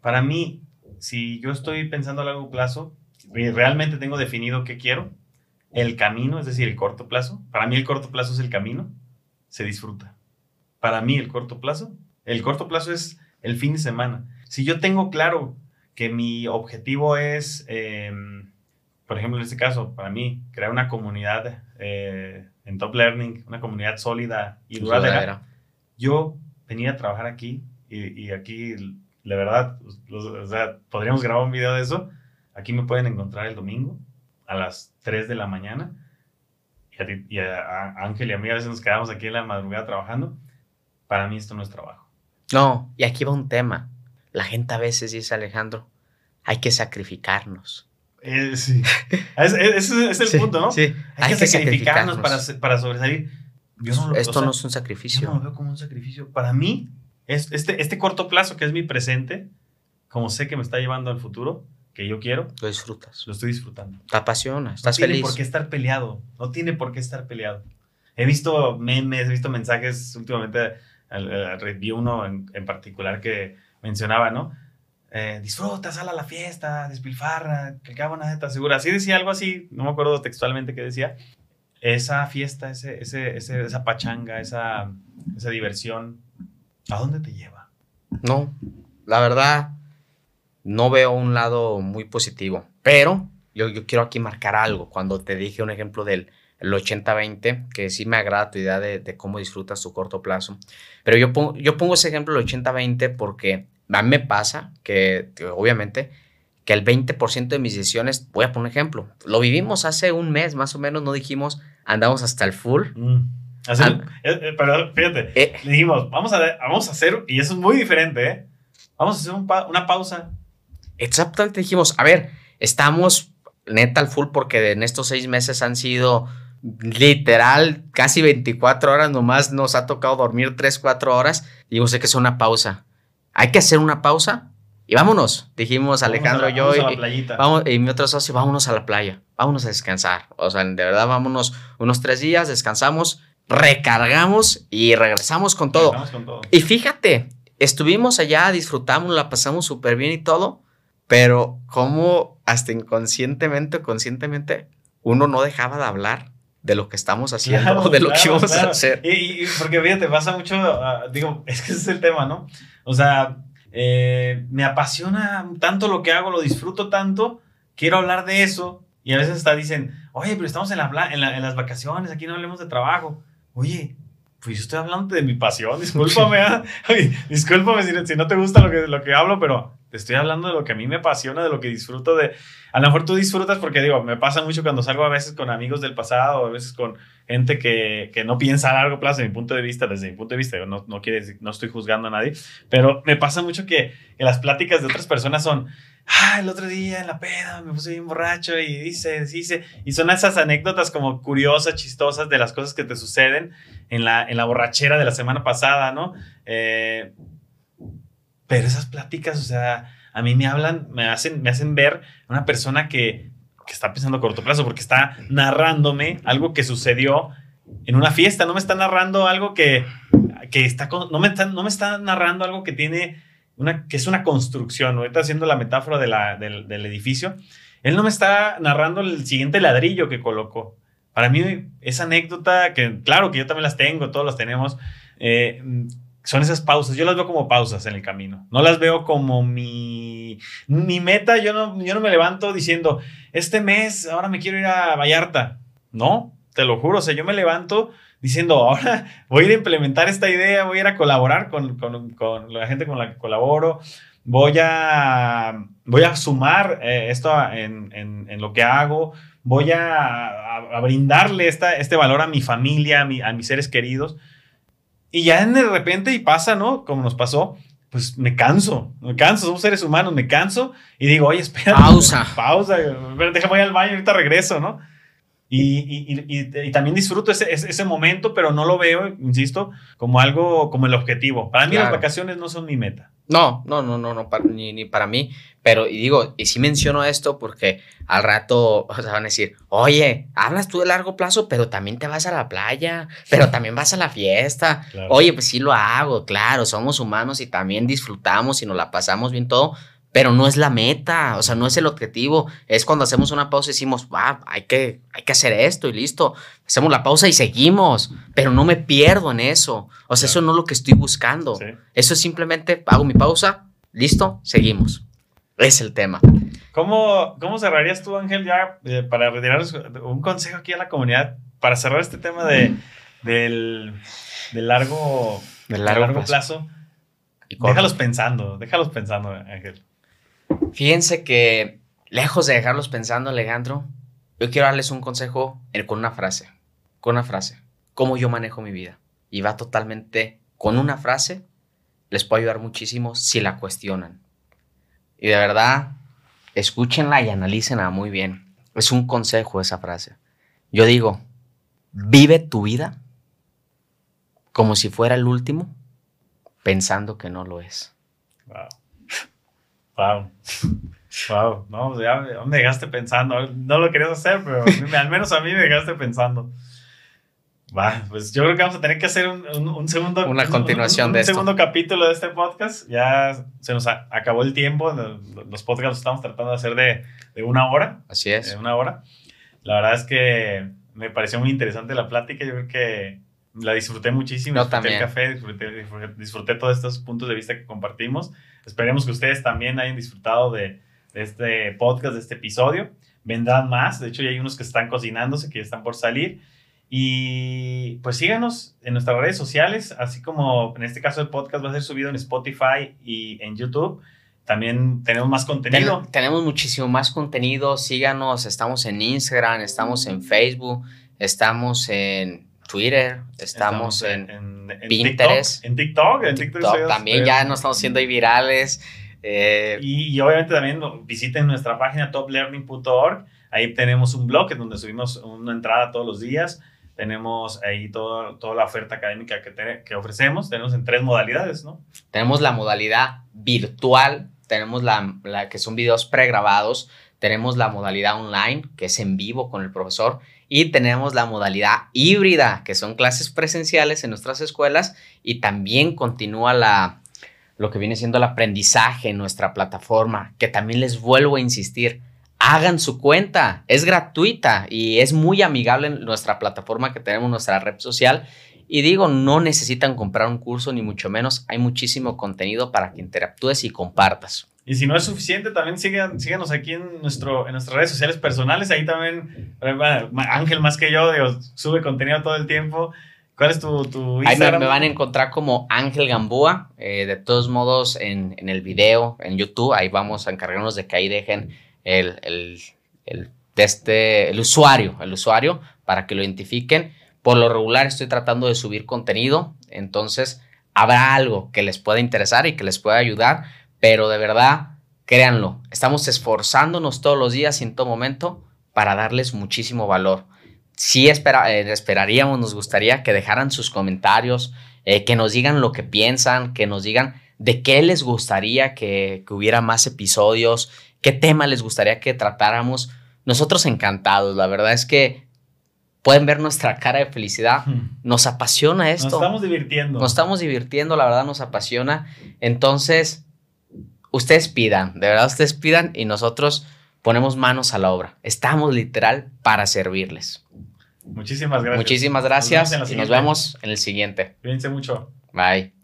Speaker 1: Para mí, si yo estoy pensando a largo plazo y realmente tengo definido qué quiero, el camino, es decir, el corto plazo, para mí el corto plazo es el camino, se disfruta. Para mí el corto plazo, el corto plazo es el fin de semana. Si yo tengo claro que mi objetivo es, em, por ejemplo, en este caso, para mí, crear una comunidad eh, en Top Learning, una comunidad sólida y duradera, yo venía a trabajar aquí y, aquí, la verdad, o sea, podríamos grabar un video de eso. Aquí me pueden encontrar el domingo a las 3 de la mañana. Y, a, Ángel y a mí a veces nos quedamos aquí en la madrugada trabajando. Para mí esto no es trabajo.
Speaker 2: No, y aquí va un tema. La gente a veces dice, Alejandro, hay que sacrificarnos.
Speaker 1: Eh, sí. Ese es, el punto, ¿no?
Speaker 2: Sí.
Speaker 1: Hay, que, sacrificarnos, para, para, sobresalir.
Speaker 2: Esto no es un sacrificio.
Speaker 1: Yo no lo veo como un sacrificio. Para mí, es, este, este corto plazo que es mi presente, como sé que me está llevando al futuro, que yo quiero,
Speaker 2: lo disfrutas.
Speaker 1: Lo estoy disfrutando.
Speaker 2: Te apasiona, estás
Speaker 1: feliz.
Speaker 2: No
Speaker 1: tiene por qué estar peleado. No tiene por qué estar peleado. He visto memes, he visto mensajes últimamente. Vi uno en, particular que mencionaba, ¿no? Eh, disfruta, sal a la fiesta, despilfarra, que acaba nada te asegura. Así decía algo así, no me acuerdo textualmente qué decía. Esa fiesta, ese, ese, esa pachanga, esa, esa diversión, ¿a dónde te lleva?
Speaker 2: No, la verdad, no veo un lado muy positivo, pero yo, yo quiero aquí marcar algo. Cuando te dije un ejemplo del el 80-20, que sí me agrada tu idea de, cómo disfrutas tu corto plazo. Pero yo pongo, yo pongo ese ejemplo el 80-20 porque a mí me pasa que, obviamente, que el 20% de mis decisiones, voy a poner un ejemplo, lo vivimos hace un mes más o menos, no dijimos, andamos hasta el full.
Speaker 1: Mm. Eh, eh, pero fíjate, eh. dijimos, vamos a, vamos a hacer, y eso es muy diferente, ¿eh? Vamos a hacer una pausa.
Speaker 2: Exactamente, dijimos, a ver, estamos neta al full porque en estos seis meses han sido literal casi 24 horas, nomás nos ha tocado dormir 3, 4 horas. Digo, sé que es una pausa. Hay que hacer una pausa y vámonos. Dijimos Alejandro y yo. y, vamos, y mi otro socio, vámonos a la playa, vámonos a descansar. O sea, de verdad, vámonos unos tres días, descansamos, recargamos y regresamos con todo. Con todo. Y fíjate, estuvimos allá, disfrutamos, la pasamos súper bien y todo, pero como hasta inconscientemente o conscientemente uno no dejaba de hablar de lo que estamos haciendo, de lo que íbamos a hacer.
Speaker 1: Y, porque fíjate, pasa mucho, ah, digo, es que ese es el tema, ¿no? O sea, eh, me apasiona tanto lo que hago, lo disfruto tanto, quiero hablar de eso. Y a veces hasta dicen, oye, pero estamos en, la, en, en las vacaciones, aquí no hablemos de trabajo. Oye, pues yo estoy hablando de mi pasión, discúlpame, ¿ah? discúlpame si, no te gusta lo que, lo que hablo, pero te estoy hablando de lo que a mí me apasiona, de lo que disfruto de... A lo mejor tú disfrutas porque digo, me pasa mucho cuando salgo a veces con amigos del pasado, a veces con gente que, que no piensa a largo plazo, desde mi punto de vista, desde mi punto de vista, no, no, quiere no estoy juzgando a nadie, pero me pasa mucho que, que las pláticas de otras personas son ah, el otro día en la peda me puse bien borracho y dice, dice, y son esas anécdotas como curiosas, chistosas de las cosas que te suceden en la, en la borrachera de la semana pasada, ¿no? Eh, pero esas pláticas, o sea, a mí me hablan, me hacen, me hacen ver una persona que, que está pensando a corto plazo porque está narrándome algo que sucedió en una fiesta, no me está narrando algo que, que está, no me está, no me está narrando algo que tiene una, que es una construcción, ahorita haciendo la metáfora del, del, edificio, él no me está narrando el siguiente ladrillo que colocó. Para mí, esa anécdota, que claro que yo también las tengo, todos las tenemos, eh, son esas pausas. Yo las veo como pausas en el camino. No las veo como mi, mi meta. Yo no, yo no me levanto diciendo, este mes ahora me quiero ir a Vallarta. No, te lo juro. O sea, yo me levanto diciendo, ahora voy a ir a implementar esta idea, voy a ir a colaborar con, la gente con la que colaboro, voy a, voy a sumar eh, esto en, lo que hago, voy a, brindarle esta, este valor a mi familia, a, mis seres queridos. Y ya de repente, y pasa, ¿no? Como nos pasó, pues me canso, me canso, somos seres humanos, me canso y digo, oye, espera.
Speaker 2: Pausa.
Speaker 1: Pausa, déjame ir al baño, ahorita regreso, ¿no? Y, también disfruto ese, ese, momento, pero no lo veo, insisto, como algo, como el objetivo. Para mí las vacaciones no son mi meta.
Speaker 2: No, no, no, no, no ni, ni, para mí. Pero, y digo, y sí menciono esto porque al rato o van a decir, oye, hablas tú de largo plazo, pero también te vas a la playa, pero también vas a la fiesta. Oye, pues sí lo hago, claro, somos humanos y también disfrutamos y nos la pasamos bien todo, pero no es la meta, o sea, no es el objetivo. Es cuando hacemos una pausa y decimos, va, hay que, hay que hacer esto y listo. Hacemos la pausa y seguimos, pero no me pierdo en eso. O sea, eso no es lo que estoy buscando. Eso es simplemente hago mi pausa, listo, seguimos. Es el tema.
Speaker 1: ¿Cómo, cómo cerrarías tú, Ángel, ya eh, para retirar un consejo aquí a la comunidad para cerrar este tema de, del, largo, largo, plazo? déjalos pensando, déjalos pensando, Ángel.
Speaker 2: Fíjense que, lejos de dejarlos pensando, Alejandro, yo quiero darles un consejo con una frase. Con una frase. Cómo yo manejo mi vida. Y va totalmente con una frase. Les puede ayudar muchísimo si la cuestionan. Y de verdad, escúchenla y analícenla muy bien. Es un consejo esa frase. Yo digo, vive tu vida como si fuera el último, pensando que no lo es.
Speaker 1: Wow. Wow. Wow. No, ya me dejaste pensando. No lo querías hacer, pero al menos a mí me dejaste pensando. Va, pues yo creo que vamos a tener que hacer un, segundo.
Speaker 2: Una continuación
Speaker 1: de
Speaker 2: un
Speaker 1: segundo capítulo de este podcast. Ya se nos acabó el tiempo. Los podcasts los estamos tratando de hacer de, de una hora.
Speaker 2: Así es.
Speaker 1: De una hora. La verdad es que me pareció muy interesante la plática. Yo creo que la disfruté muchísimo.
Speaker 2: Yo
Speaker 1: disfruté
Speaker 2: también.
Speaker 1: el café, disfruté, disfruté, todos estos puntos de vista que compartimos. Esperemos que ustedes también hayan disfrutado de, este podcast, de este episodio. vendrán más. De hecho, ya hay unos que están cocinándose, que ya están por salir. Y pues síganos en nuestras redes sociales, así como en este caso el podcast va a ser subido en Spotify y en YouTube. También tenemos más contenido.
Speaker 2: Ten- tenemos muchísimo más contenido. Síganos, estamos en Instagram, estamos en Facebook, estamos en Twitter, estamos, en,
Speaker 1: en
Speaker 2: Pinterest.
Speaker 1: TikTok. En TikTok, en TikTok,
Speaker 2: También ya nos estamos ahí virales. Eh,
Speaker 1: Y, y obviamente también visiten nuestra página toplearning.org. Ahí tenemos un blog en donde subimos una entrada todos los días. Tenemos ahí todo, toda la oferta académica que, te- que ofrecemos. Tenemos en tres modalidades, ¿no?
Speaker 2: tenemos la modalidad virtual, tenemos la, la que son videos pregrabados, tenemos la modalidad online, que es en vivo con el profesor, y tenemos la modalidad híbrida, que son clases presenciales en nuestras escuelas, y también continúa la, lo que viene siendo el aprendizaje en nuestra plataforma, que también les vuelvo a insistir. Hagan su cuenta, es gratuita y es muy amigable en nuestra plataforma que tenemos, nuestra red social. Y digo, no necesitan comprar un curso, ni mucho menos. Hay muchísimo contenido para que interactúes y compartas.
Speaker 1: Y si no es suficiente, también sigan, síganos aquí en, nuestro, en nuestras redes sociales personales. Ahí también, bueno, Ángel más que yo, digo, sube contenido todo el tiempo. ¿Cuál es tu, tu
Speaker 2: Ahí me,
Speaker 1: Instagram?
Speaker 2: me van a encontrar como Ángel Gambúa. eh, de todos modos, en, en el video, en YouTube, ahí vamos a encargarnos de que ahí dejen el, el, el, de este, el usuario, el usuario, para que lo identifiquen. Por lo regular estoy tratando de subir contenido, entonces habrá algo que les pueda interesar y que les pueda ayudar, pero de verdad, créanlo, estamos esforzándonos todos los días y en todo momento para darles muchísimo valor. Sí espera, eh, esperaríamos, nos gustaría que dejaran sus comentarios, eh, que nos digan lo que piensan, que nos digan de qué les gustaría que, que hubiera más episodios, qué tema les gustaría que tratáramos. Nosotros encantados, la verdad es que pueden ver nuestra cara de felicidad.
Speaker 1: Hmm.
Speaker 2: Nos apasiona esto.
Speaker 1: Nos estamos divirtiendo.
Speaker 2: Nos estamos divirtiendo, la verdad nos apasiona. Entonces, ustedes pidan, de verdad ustedes pidan y nosotros ponemos manos a la obra. Estamos literal para servirles.
Speaker 1: Muchísimas gracias.
Speaker 2: Muchísimas
Speaker 1: Nos
Speaker 2: gracias
Speaker 1: la
Speaker 2: y nos vemos en el siguiente.
Speaker 1: Cuídense mucho.
Speaker 2: Bye.